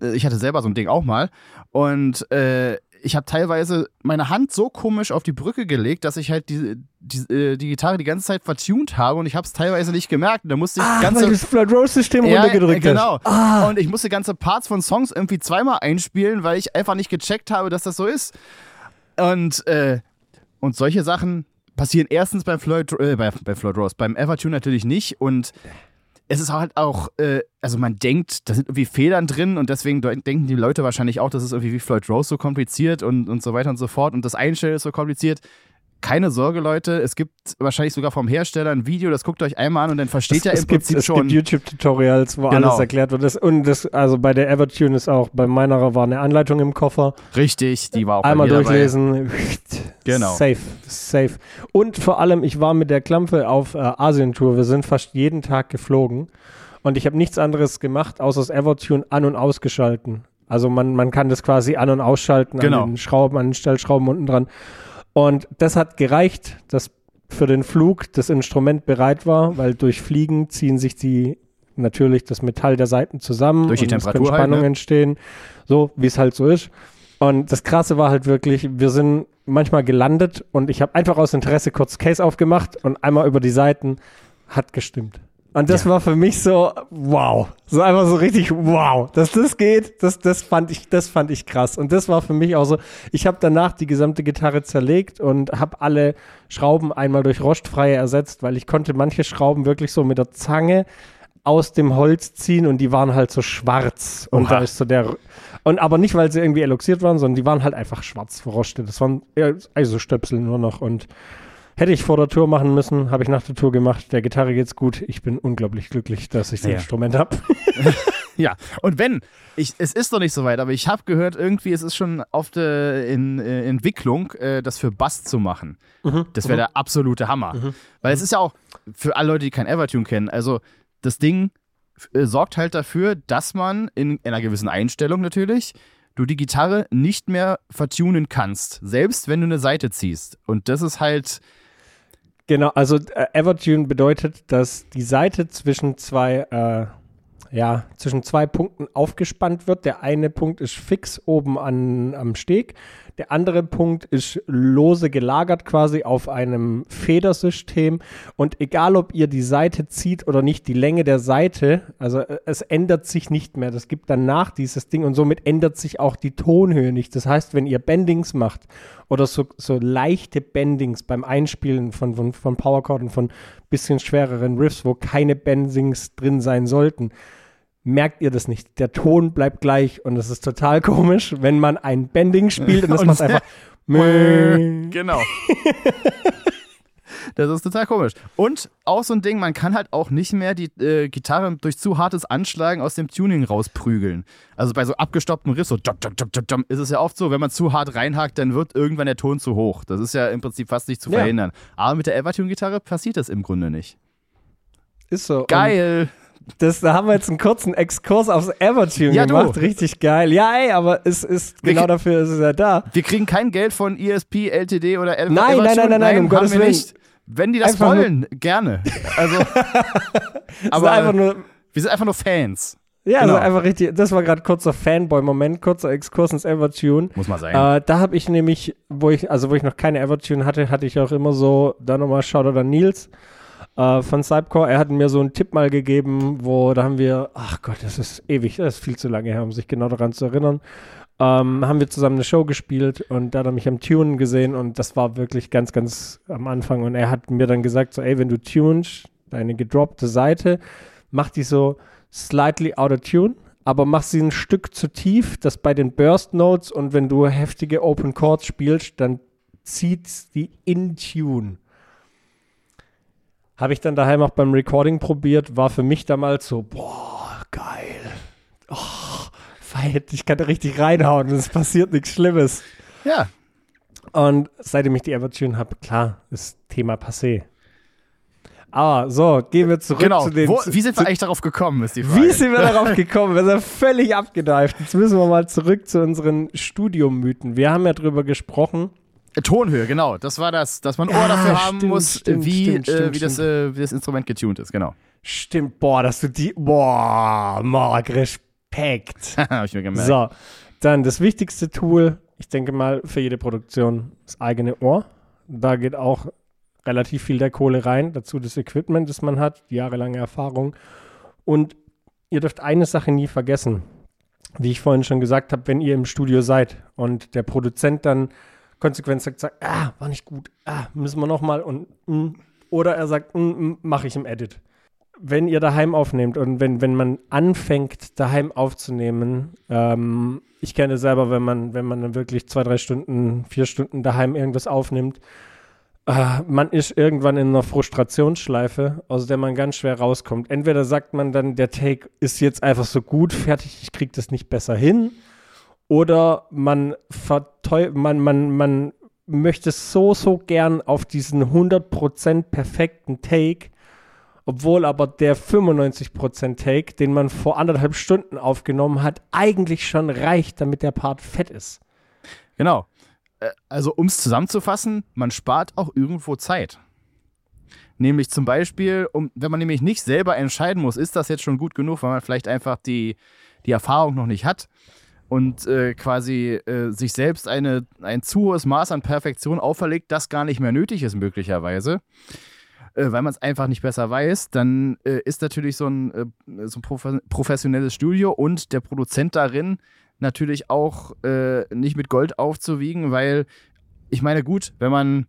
[SPEAKER 1] äh, ich hatte selber so ein Ding auch mal und äh, ich habe teilweise meine Hand so komisch auf die Brücke gelegt, dass ich halt die, die, äh, die Gitarre die ganze Zeit vertuned habe und ich habe es teilweise nicht gemerkt. Und da musste ich
[SPEAKER 2] ah,
[SPEAKER 1] ganze
[SPEAKER 2] weil das Floyd Rose System
[SPEAKER 1] ja,
[SPEAKER 2] runtergedrückt
[SPEAKER 1] genau.
[SPEAKER 2] Ah,
[SPEAKER 1] Und ich musste ganze Parts von Songs irgendwie zweimal einspielen, weil ich einfach nicht gecheckt habe, dass das so ist. Und, äh, und solche Sachen passieren erstens beim Floyd, äh, bei, bei Floyd Rose, beim Evertune natürlich nicht. Und es ist halt auch, äh, also man denkt, da sind irgendwie Federn drin und deswegen de- denken die Leute wahrscheinlich auch, das ist irgendwie wie Floyd Rose so kompliziert und, und so weiter und so fort. Und das Einstellen ist so kompliziert. Keine Sorge, Leute, es gibt wahrscheinlich sogar vom Hersteller ein Video, das guckt euch einmal an und dann versteht ihr
[SPEAKER 2] es,
[SPEAKER 1] im
[SPEAKER 2] gibt,
[SPEAKER 1] Prinzip
[SPEAKER 2] es
[SPEAKER 1] schon.
[SPEAKER 2] gibt YouTube-Tutorials, wo
[SPEAKER 1] Genau.
[SPEAKER 2] alles erklärt wird. Das, und das, also bei der Evertune ist auch, bei meiner war eine Anleitung im Koffer.
[SPEAKER 1] Richtig, die war auch
[SPEAKER 2] Einmal
[SPEAKER 1] mir dabei.
[SPEAKER 2] durchlesen.
[SPEAKER 1] Genau.
[SPEAKER 2] Safe, safe. Und vor allem, ich war mit der Klampe auf äh, Asien-Tour. Wir sind fast jeden Tag geflogen. Und ich habe nichts anderes gemacht, außer das Evertune an- und ausgeschalten. Also man, man kann das quasi an- und ausschalten
[SPEAKER 1] Genau.
[SPEAKER 2] an den Schrauben, an den Stellschrauben unten dran. Und das hat gereicht, dass für den Flug das Instrument bereit war, weil durch Fliegen ziehen sich die natürlich das Metall der Seiten zusammen
[SPEAKER 1] Durch die
[SPEAKER 2] und es können
[SPEAKER 1] Temperatur halt,
[SPEAKER 2] Spannungen
[SPEAKER 1] ne?
[SPEAKER 2] entstehen, so wie es halt so ist. Und das Krasse war halt wirklich, wir sind manchmal gelandet und ich habe einfach aus Interesse kurz Case aufgemacht und einmal über die Seiten hat gestimmt. Und das
[SPEAKER 1] Ja.
[SPEAKER 2] war für mich so, wow. So einfach so richtig, wow. Dass das geht, das, das, fand ich, das fand ich krass. Und das war für mich auch so, ich habe danach die gesamte Gitarre zerlegt und habe alle Schrauben einmal durch rostfreie ersetzt, weil ich konnte manche Schrauben wirklich so mit der Zange aus dem Holz ziehen und die waren halt so schwarz. Und
[SPEAKER 1] Oha.
[SPEAKER 2] da ist so der, und aber nicht, weil sie irgendwie eloxiert waren, sondern die waren halt einfach schwarz verrostet. Das waren Eisostöpsel nur noch und Hätte ich vor der Tour machen müssen, habe ich nach der Tour gemacht. Der Gitarre geht's gut. Ich bin unglaublich glücklich, dass ich das
[SPEAKER 1] Ja.
[SPEAKER 2] Instrument habe.
[SPEAKER 1] Ja, und wenn, ich, es ist noch nicht so weit, aber ich habe gehört, irgendwie, es ist schon auf der in, äh, Entwicklung, äh, das für Bass zu machen. Das wäre der absolute Hammer. Weil es ist ja auch, für alle Leute, die kein Evertune kennen, also das Ding äh, sorgt halt dafür, dass man in, einer gewissen Einstellung natürlich, du die Gitarre nicht mehr vertunen kannst, selbst wenn du eine Seite ziehst. Und das ist halt
[SPEAKER 2] Genau, also äh, Evertune bedeutet, dass die Seite zwischen zwei, äh, ja, zwischen zwei Punkten aufgespannt wird. Der eine Punkt ist fix oben an, am Steg. Der andere Punkt ist lose gelagert quasi auf einem Federsystem. Und egal, ob ihr die Seite zieht oder nicht, die Länge der Seite, also äh, es ändert sich nicht mehr. Das gibt danach dieses Ding und somit ändert sich auch die Tonhöhe nicht. Das heißt, wenn ihr Bendings macht oder so, so leichte Bendings beim Einspielen von, von, von Powerchord und von bisschen schwereren Riffs, wo keine Bendings drin sein sollten, merkt ihr das nicht. Der Ton bleibt gleich und es ist total komisch, wenn man ein Bending spielt und das
[SPEAKER 1] Und-
[SPEAKER 2] macht einfach.
[SPEAKER 1] Genau. Das ist total komisch. Und auch so ein Ding, man kann halt auch nicht mehr die äh, Gitarre durch zu hartes Anschlagen aus dem Tuning rausprügeln. Also bei so abgestoppten Riffs, so jump, jump, jump, jump, ist es ja oft so, wenn man zu hart reinhakt, dann wird irgendwann der Ton zu hoch. Das ist ja im Prinzip fast nicht zu
[SPEAKER 2] Ja.
[SPEAKER 1] verhindern. Aber mit der Evertune-Gitarre passiert das im Grunde nicht.
[SPEAKER 2] Ist so. Und
[SPEAKER 1] Geil!
[SPEAKER 2] Das, da haben wir jetzt einen kurzen Exkurs aufs Evertune
[SPEAKER 1] Ja, du.
[SPEAKER 2] gemacht. Richtig geil. Ja, ey, aber es ist
[SPEAKER 1] Wir-
[SPEAKER 2] genau dafür ist es ja da.
[SPEAKER 1] Wir kriegen kein Geld von ESP, LTD oder Ever
[SPEAKER 2] Nein, nein,
[SPEAKER 1] Evertune.
[SPEAKER 2] nein, nein, nein, um Gottes Willen.
[SPEAKER 1] nicht. Wenn die das
[SPEAKER 2] Einfach
[SPEAKER 1] wollen, gerne. Also,
[SPEAKER 2] Aber einfach nur,
[SPEAKER 1] wir sind einfach nur Fans.
[SPEAKER 2] ja,
[SPEAKER 1] genau.
[SPEAKER 2] also einfach richtig. Das war gerade kurzer Fanboy-Moment, kurzer Exkurs ins Evertune.
[SPEAKER 1] Muss mal sein.
[SPEAKER 2] Äh, da habe ich nämlich, wo ich, also wo ich noch keine Evertune hatte, hatte ich auch immer so, da nochmal Shoutout an Nils äh, von Cypcore. Er hat mir so einen Tipp mal gegeben, wo da haben wir, ach Gott, das ist ewig, das ist viel zu lange her, um sich genau daran zu erinnern. Ähm, haben wir zusammen eine Show gespielt und da hat er mich am Tunen gesehen und das war wirklich ganz, ganz am Anfang. Und er hat mir dann gesagt, so, ey, wenn du tunst, deine gedroppte Seite, mach die so slightly out of tune, aber mach sie ein Stück zu tief, dass bei den Burst Notes und wenn du heftige Open Chords spielst, dann zieht die in Tune. Habe ich dann daheim auch beim Recording probiert, war für mich damals so, boah, geil. Oh, feit, ich kann da richtig reinhauen und es passiert nichts Schlimmes.
[SPEAKER 1] ja.
[SPEAKER 2] Und seitdem ich die Evertune habe, klar, ist Thema passé. Aber so, gehen wir zurück
[SPEAKER 1] Genau.
[SPEAKER 2] zu den.
[SPEAKER 1] Wo,
[SPEAKER 2] zu,
[SPEAKER 1] wie sind
[SPEAKER 2] zu,
[SPEAKER 1] wir eigentlich darauf gekommen, ist die Frage.
[SPEAKER 2] wie sind wir darauf gekommen? Wir sind völlig abgedeift. Jetzt müssen wir mal zurück zu unseren Studiomythen. Wir haben ja drüber gesprochen.
[SPEAKER 1] Tonhöhe, genau. Das war das, dass man
[SPEAKER 2] Ja,
[SPEAKER 1] Ohr dafür haben
[SPEAKER 2] stimmt,
[SPEAKER 1] muss,
[SPEAKER 2] stimmt,
[SPEAKER 1] wie,
[SPEAKER 2] stimmt,
[SPEAKER 1] äh, wie, das, äh, wie das Instrument getuned ist, genau.
[SPEAKER 2] Stimmt, boah, dass du die. Boah, Mark, Respekt.
[SPEAKER 1] Habe ich mir gemerkt.
[SPEAKER 2] So, dann das wichtigste Tool, ich denke mal, für jede Produktion, das eigene Ohr. Da geht auch relativ viel der Kohle rein. Dazu das Equipment, das man hat, jahrelange Erfahrung. Und ihr dürft eine Sache nie vergessen. Wie ich vorhin schon gesagt habe, wenn ihr im Studio seid und der Produzent dann konsequent sagt, sagt ah, war nicht gut, ah, müssen wir nochmal und mm, oder er sagt, mm, mm, mache ich im Edit. Wenn ihr daheim aufnehmt und wenn, wenn man anfängt, daheim aufzunehmen, ähm, ich kenne selber, wenn man, wenn man dann wirklich zwei, drei Stunden, vier Stunden daheim irgendwas aufnimmt, äh, man ist irgendwann in einer Frustrationsschleife, aus der man ganz schwer rauskommt. Entweder sagt man dann, der Take ist jetzt einfach so gut, fertig, ich krieg das nicht besser hin, oder man man, man, man möchte so, so gern auf diesen 100% perfekten Take, obwohl aber der 95% Take, den man vor anderthalb Stunden aufgenommen hat, eigentlich schon reicht, damit der Part fett ist.
[SPEAKER 1] Genau. Äh, Also, um es zusammenzufassen, man spart auch irgendwo Zeit. Nämlich zum Beispiel, um, wenn man nämlich nicht selber entscheiden muss, ist das jetzt schon gut genug, weil man vielleicht einfach die, die Erfahrung noch nicht hat und äh, quasi äh, sich selbst eine, ein zu hohes Maß an Perfektion auferlegt, das gar nicht mehr nötig ist, möglicherweise, äh, weil man es einfach nicht besser weiß, dann äh, ist natürlich so ein, äh, so ein profe professionelles Studio und der Produzent darin natürlich auch äh, nicht mit Gold aufzuwiegen, weil ich meine, gut, wenn man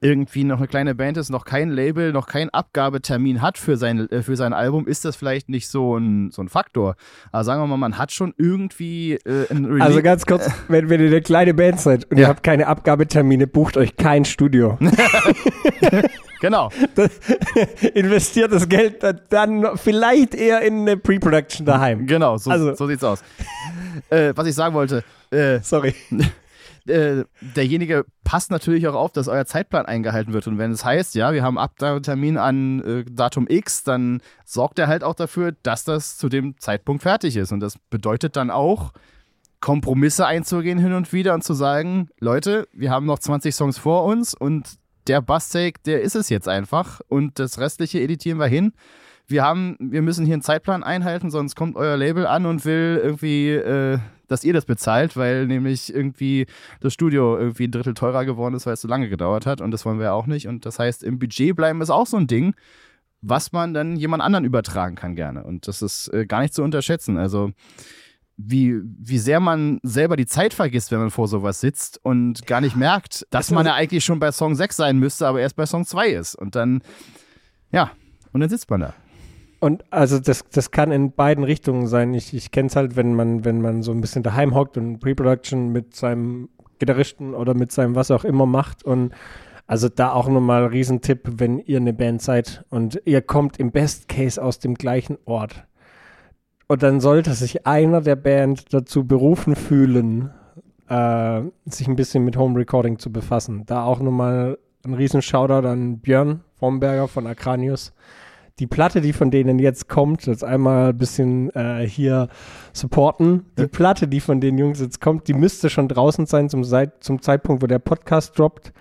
[SPEAKER 1] irgendwie noch eine kleine Band ist, noch kein Label, noch keinen Abgabetermin hat für sein, äh, für sein Album, ist das vielleicht nicht so ein, so ein Faktor. Aber sagen wir mal, man hat schon irgendwie äh, ein Release.
[SPEAKER 2] Also ganz kurz, wenn, wenn ihr eine kleine Band seid und ihr
[SPEAKER 1] Ja.
[SPEAKER 2] habt keine Abgabetermine, bucht euch kein Studio.
[SPEAKER 1] genau.
[SPEAKER 2] Investiert das Geld dann- dann vielleicht eher in eine Pre-Production daheim.
[SPEAKER 1] Genau, so,
[SPEAKER 2] Also-
[SPEAKER 1] so sieht's aus. äh, was ich sagen wollte, äh,
[SPEAKER 2] Sorry.
[SPEAKER 1] Äh, derjenige passt natürlich auch auf, dass euer Zeitplan eingehalten wird. Und wenn es heißt, ja, wir haben Abgabetermin an äh, Datum X, dann sorgt er halt auch dafür, dass das zu dem Zeitpunkt fertig ist. Und das bedeutet dann auch, Kompromisse einzugehen hin und wieder und zu sagen, Leute, wir haben noch 20 Songs vor uns und der Bass-Take, der ist es jetzt einfach und das restliche editieren wir hin. Wir haben, wir müssen hier einen Zeitplan einhalten, sonst kommt euer Label an und will irgendwie, äh, dass ihr das bezahlt, weil nämlich irgendwie das Studio irgendwie ein Drittel teurer geworden ist, weil es so lange gedauert hat und das wollen wir ja auch nicht. Und das heißt, im Budget bleiben ist auch so ein Ding, was man dann jemand anderen übertragen kann gerne. Und das ist äh, gar nicht zu unterschätzen. Also wie, wie sehr man selber die Zeit vergisst, wenn man vor sowas sitzt und gar nicht merkt, dass man ja eigentlich schon bei Song 6 sein müsste, aber erst bei Song 2 ist. Und dann, ja, und dann sitzt man da.
[SPEAKER 2] Und also das, das kann in beiden Richtungen sein. Ich, ich kenne es halt, wenn man, wenn man so ein bisschen daheim hockt und Pre-Production mit seinem Gitarristen oder mit seinem was auch immer macht. Und also da auch nochmal Riesentipp, wenn ihr eine Band seid und ihr kommt im Best Case aus dem gleichen Ort. Und dann sollte sich einer der Band dazu berufen fühlen, äh, sich ein bisschen mit Home Recording zu befassen. Da auch nochmal ein riesen Shoutout an Björn Fromberger von Acranius die Platte, die von denen jetzt kommt, jetzt einmal ein bisschen äh, hier supporten. Die Platte, die von den Jungs jetzt kommt, die müsste schon draußen sein zum, Seit zum Zeitpunkt, wo der Podcast droppt.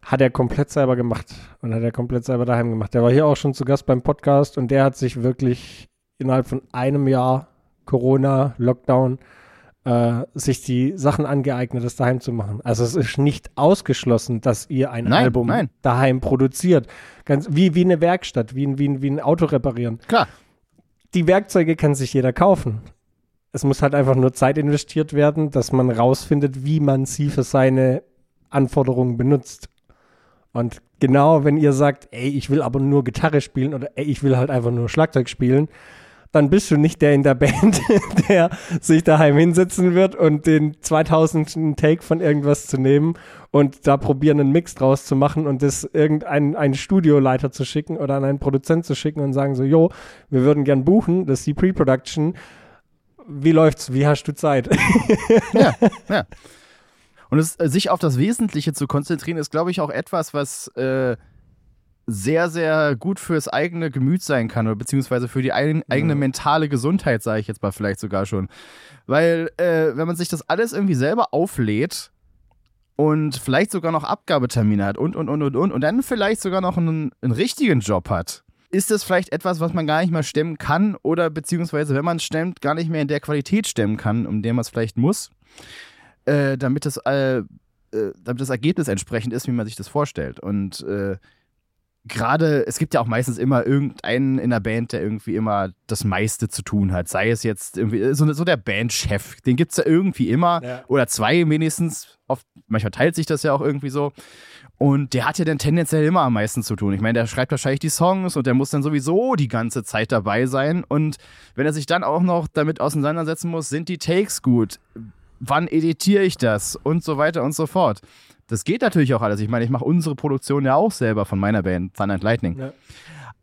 [SPEAKER 2] Hat er komplett selber gemacht und hat er komplett selber daheim gemacht. Der war hier auch schon zu Gast beim Podcast und der hat sich wirklich innerhalb von einem Jahr Corona, Lockdown, äh, sich die Sachen angeeignet, das daheim zu machen. Also es ist nicht ausgeschlossen, dass ihr ein
[SPEAKER 1] Nein,
[SPEAKER 2] Album
[SPEAKER 1] nein.
[SPEAKER 2] daheim produziert. Ganz, wie, wie eine Werkstatt, wie, ein- wie, wie ein Auto reparieren.
[SPEAKER 1] Klar.
[SPEAKER 2] Die Werkzeuge kann sich jeder kaufen. Es muss halt einfach nur Zeit investiert werden, dass man rausfindet, wie man sie für seine Anforderungen benutzt. Und genau, wenn ihr sagt, ey, ich will aber nur Gitarre spielen oder ey, ich will halt einfach nur Schlagzeug spielen, dann bist du nicht der in der Band, der sich daheim hinsetzen wird und den 2000. Take von irgendwas zu nehmen und da probieren, einen Mix draus zu machen und das irgendeinen einen Studioleiter zu schicken oder an einen Produzent zu schicken und sagen so, jo, wir würden gern buchen, das ist die Pre-Production. Wie läuft's? Wie hast du Zeit?
[SPEAKER 1] Ja, ja. Und es, äh, sich auf das Wesentliche zu konzentrieren, ist, glaube ich, auch etwas, was äh, sehr, sehr gut fürs eigene Gemüt sein kann oder beziehungsweise für die ein, eigene mentale Gesundheit, sage ich jetzt mal vielleicht sogar schon. Weil, äh, wenn man sich das alles irgendwie selber auflädt und vielleicht sogar noch Abgabetermine hat und, und, und, und, und, und dann vielleicht sogar noch einen, einen richtigen Job hat, ist das vielleicht etwas, was man gar nicht mehr stemmen kann oder beziehungsweise, wenn man es stemmt, gar nicht mehr in der Qualität stemmen kann, um der man es vielleicht muss, äh, damit, das, äh, äh, damit das Ergebnis entsprechend ist, wie man sich das vorstellt. Und äh, gerade, es gibt ja auch meistens immer irgendeinen in der Band, der irgendwie immer das meiste zu tun hat. Sei es jetzt irgendwie so, so der Bandchef, den gibt es ja irgendwie immer.
[SPEAKER 2] Ja.
[SPEAKER 1] Oder zwei wenigstens. Oft, manchmal teilt sich das ja auch irgendwie so. Und der hat ja dann tendenziell immer am meisten zu tun. Ich meine, der schreibt wahrscheinlich die Songs und der muss dann sowieso die ganze Zeit dabei sein. Und wenn er sich dann auch noch damit auseinandersetzen muss, sind die Takes gut? Wann editiere ich das? Und so weiter und so fort. Das geht natürlich auch alles. Ich meine, ich mache unsere Produktion ja auch selber von meiner Band, Thunder and Lightning.
[SPEAKER 2] Ja.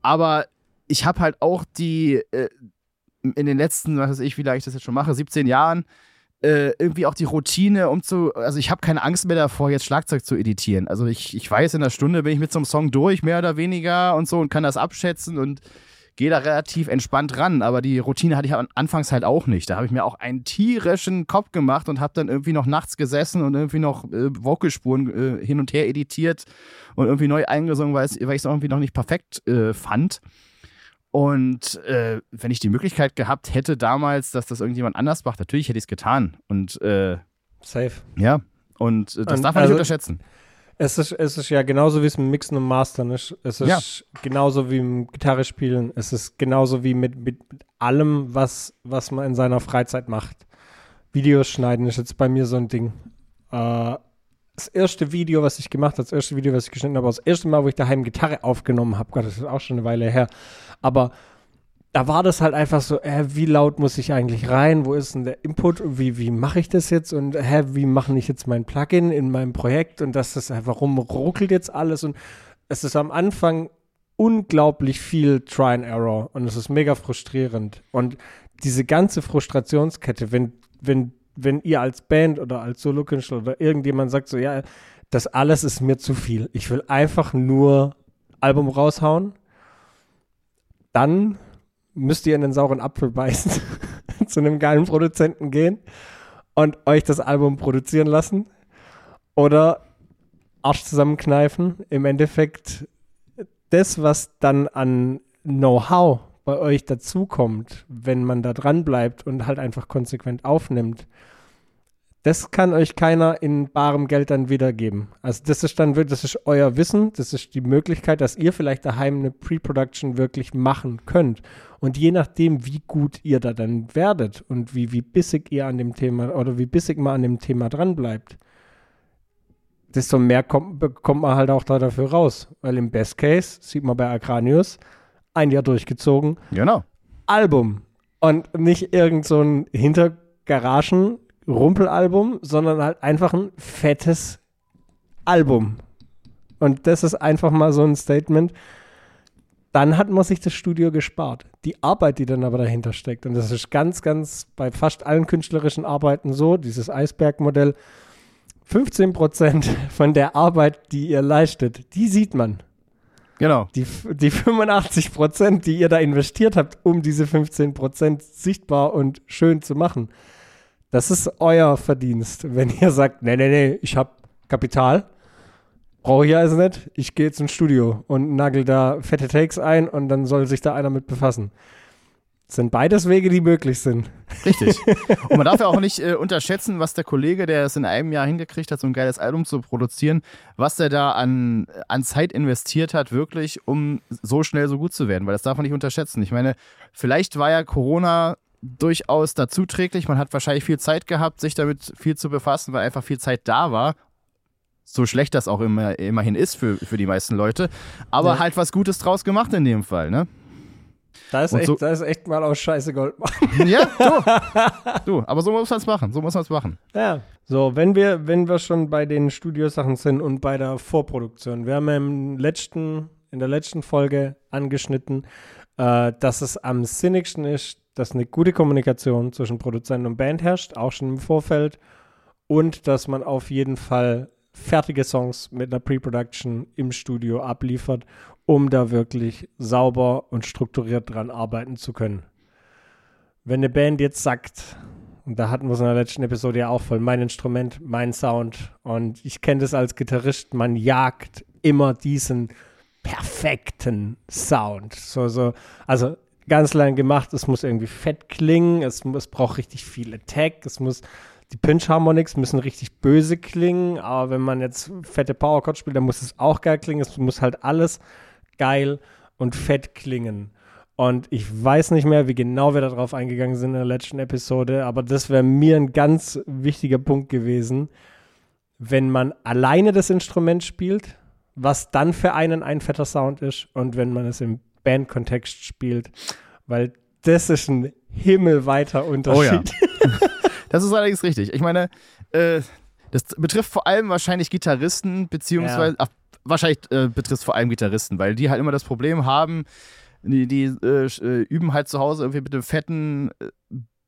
[SPEAKER 1] Aber ich habe halt auch die, äh, in den letzten, was weiß ich, wie lange ich das jetzt schon mache, 17 Jahren, äh, irgendwie auch die Routine, um zu, also ich habe keine Angst mehr davor, jetzt Schlagzeug zu editieren. Also ich, ich weiß, in einer Stunde bin ich mit so einem Song durch, mehr oder weniger und so und kann das abschätzen und gehe da relativ entspannt ran. Aber die Routine hatte ich an- anfangs halt auch nicht. Da habe ich mir auch einen tierischen Kopf gemacht und habe dann irgendwie noch nachts gesessen und irgendwie noch äh, Vocalspuren äh, hin und her editiert und irgendwie neu eingesungen, weil es- weil ich es irgendwie noch nicht perfekt äh, fand. Und äh, wenn ich die Möglichkeit gehabt hätte damals, dass das irgendjemand anders macht, natürlich hätte ich es getan. Und äh,
[SPEAKER 2] Safe.
[SPEAKER 1] ja, und äh, das
[SPEAKER 2] Und
[SPEAKER 1] darf man
[SPEAKER 2] also-
[SPEAKER 1] nicht unterschätzen.
[SPEAKER 2] Es ist, es ist ja genauso wie es mit Mixen und Mastern ist. Es ist
[SPEAKER 1] Ja.
[SPEAKER 2] genauso wie im Gitarre spielen. Es ist genauso wie mit, mit, mit allem, was, was man in seiner Freizeit macht. Videos schneiden ist jetzt bei mir so ein Ding. Äh, das erste Video, was ich gemacht habe, das erste Video, was ich geschnitten habe, das erste Mal, wo ich daheim Gitarre aufgenommen habe, Gott, das ist auch schon eine Weile her. Aber da war das halt einfach so, äh, wie laut muss ich eigentlich rein? Wo ist denn der Input? Wie, wie mache ich das jetzt? Und hä, wie mache ich jetzt mein Plugin in meinem Projekt? Und das ist, äh, warum ruckelt jetzt alles? Und es ist am Anfang unglaublich viel Try and Error und es ist mega frustrierend. Und diese ganze Frustrationskette, wenn, wenn, wenn ihr als Band oder als Solokünstler oder irgendjemand sagt so, ja, das alles ist mir zu viel. Ich will einfach nur Album raushauen, dann müsst ihr in den sauren Apfel beißen, zu einem geilen Produzenten gehen und euch das Album produzieren lassen. Oder Arsch zusammenkneifen. Im Endeffekt das, was dann an Know-how bei euch dazukommt, wenn man da dran bleibt und halt einfach konsequent aufnimmt, das kann euch keiner in barem Geld dann wiedergeben. Also das ist dann wirklich, das ist euer Wissen, das ist die Möglichkeit, dass ihr vielleicht daheim eine Pre-Production wirklich machen könnt. Und je nachdem, wie gut ihr da dann werdet und wie, wie bissig ihr an dem Thema oder wie bissig man an dem Thema dran bleibt, desto mehr kommt, bekommt man halt auch da dafür raus. Weil im Best Case, sieht man bei Agranius, ein Jahr durchgezogen,
[SPEAKER 1] Genau.
[SPEAKER 2] Album. Und nicht irgend so ein Hintergaragen-Rumpelalbum, sondern halt einfach ein fettes Album. Und das ist einfach mal so ein Statement. Dann hat man sich das Studio gespart. Die Arbeit, die dann aber dahinter steckt. Und das ist ganz, ganz bei fast allen künstlerischen Arbeiten so, dieses Eisbergmodell. 15% von der Arbeit, die ihr leistet, die sieht man.
[SPEAKER 1] Genau.
[SPEAKER 2] Die, die 85 Prozent, die ihr da investiert habt, um diese 15 Prozent sichtbar und schön zu machen, das ist euer Verdienst. Wenn ihr sagt, nee, nee, nee, ich habe Kapital, brauche ich also nicht, ich gehe jetzt ins Studio und nagel da fette Takes ein und dann soll sich da einer mit befassen. Das sind beides Wege, die möglich sind.
[SPEAKER 1] Richtig. Und man darf ja auch nicht äh, unterschätzen, was der Kollege, der es in einem Jahr hingekriegt hat, so ein geiles Album zu produzieren, was der da an, an Zeit investiert hat, wirklich, um so schnell so gut zu werden. Weil das darf man nicht unterschätzen. Ich meine, vielleicht war ja Corona durchaus dazuträglich. Man hat wahrscheinlich viel Zeit gehabt, sich damit viel zu befassen, weil einfach viel Zeit da war. So schlecht das auch immer, immerhin ist für, für die meisten Leute. Aber
[SPEAKER 2] Ja.
[SPEAKER 1] halt was Gutes draus gemacht in dem Fall, ne?
[SPEAKER 2] Da ist,
[SPEAKER 1] Und
[SPEAKER 2] echt,
[SPEAKER 1] so-
[SPEAKER 2] da ist echt mal aus Scheiße Gold machen.
[SPEAKER 1] Ja, du. du, aber so muss man es machen. So muss man es machen.
[SPEAKER 2] Ja. So, wenn wir, wenn wir schon bei den Studiosachen sind und bei der Vorproduktion. Wir haben ja im letzten, in der letzten Folge angeschnitten, äh, dass es am sinnigsten ist, dass eine gute Kommunikation zwischen Produzent und Band herrscht, auch schon im Vorfeld. Und dass man auf jeden Fall fertige Songs mit einer Pre-Production im Studio abliefert, um da wirklich sauber und strukturiert dran arbeiten zu können. Wenn eine Band jetzt sagt, und da hatten wir es in der letzten Episode ja auch voll, mein Instrument, mein Sound, und ich kenne das als Gitarrist, man jagt immer diesen perfekten Sound. So, so, also ganz lang gemacht, es muss irgendwie fett klingen, es, es braucht richtig viel Attack, es muss die Pinch Harmonics müssen richtig böse klingen, aber wenn man jetzt fette Power Chord spielt, dann muss es auch geil klingen. Es muss halt alles geil und fett klingen. Und ich weiß nicht mehr, wie genau wir darauf eingegangen sind in der letzten Episode, aber das wäre mir ein ganz wichtiger Punkt gewesen, wenn man alleine das Instrument spielt, was dann für einen ein fetter Sound ist und wenn man es im Bandkontext spielt, weil das ist ein himmelweiter Unterschied.
[SPEAKER 1] Das ist allerdings richtig. Ich meine, äh, das betrifft vor allem wahrscheinlich Gitarristen, beziehungsweise, ach, wahrscheinlich äh, betrifft es vor allem Gitarristen, weil die halt immer das Problem haben, die, die äh, äh, üben halt zu Hause irgendwie mit dem fetten äh,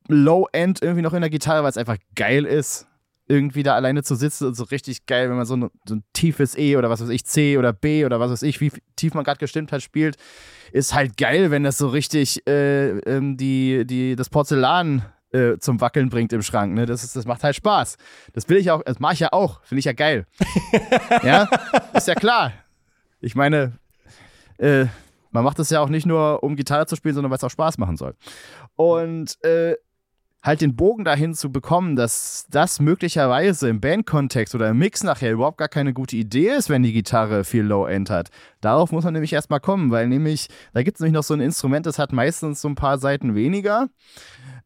[SPEAKER 1] Low-End irgendwie noch in der Gitarre, weil es einfach geil ist, irgendwie da alleine zu sitzen und so richtig geil, wenn man so ein, so ein tiefes E oder was weiß ich, C oder B oder was weiß ich, wie tief man gerade gestimmt hat, spielt, ist halt geil, wenn das so richtig äh, ähm, die, die, das Porzellan äh, zum Wackeln bringt im Schrank. Ne? Das, ist, das macht halt Spaß. Das will ich auch, das mache ich ja auch. Finde ich ja geil. ja, ist ja klar. Ich meine, äh, man macht das ja auch nicht nur, um Gitarre zu spielen, sondern weil es auch Spaß machen soll. Und äh, halt den Bogen dahin zu bekommen, dass das möglicherweise im Bandkontext oder im Mix nachher überhaupt gar keine gute Idee ist, wenn die Gitarre viel Low-End hat. Darauf muss man nämlich erstmal kommen, weil nämlich, da gibt es nämlich noch so ein Instrument, das hat meistens so ein paar Seiten weniger.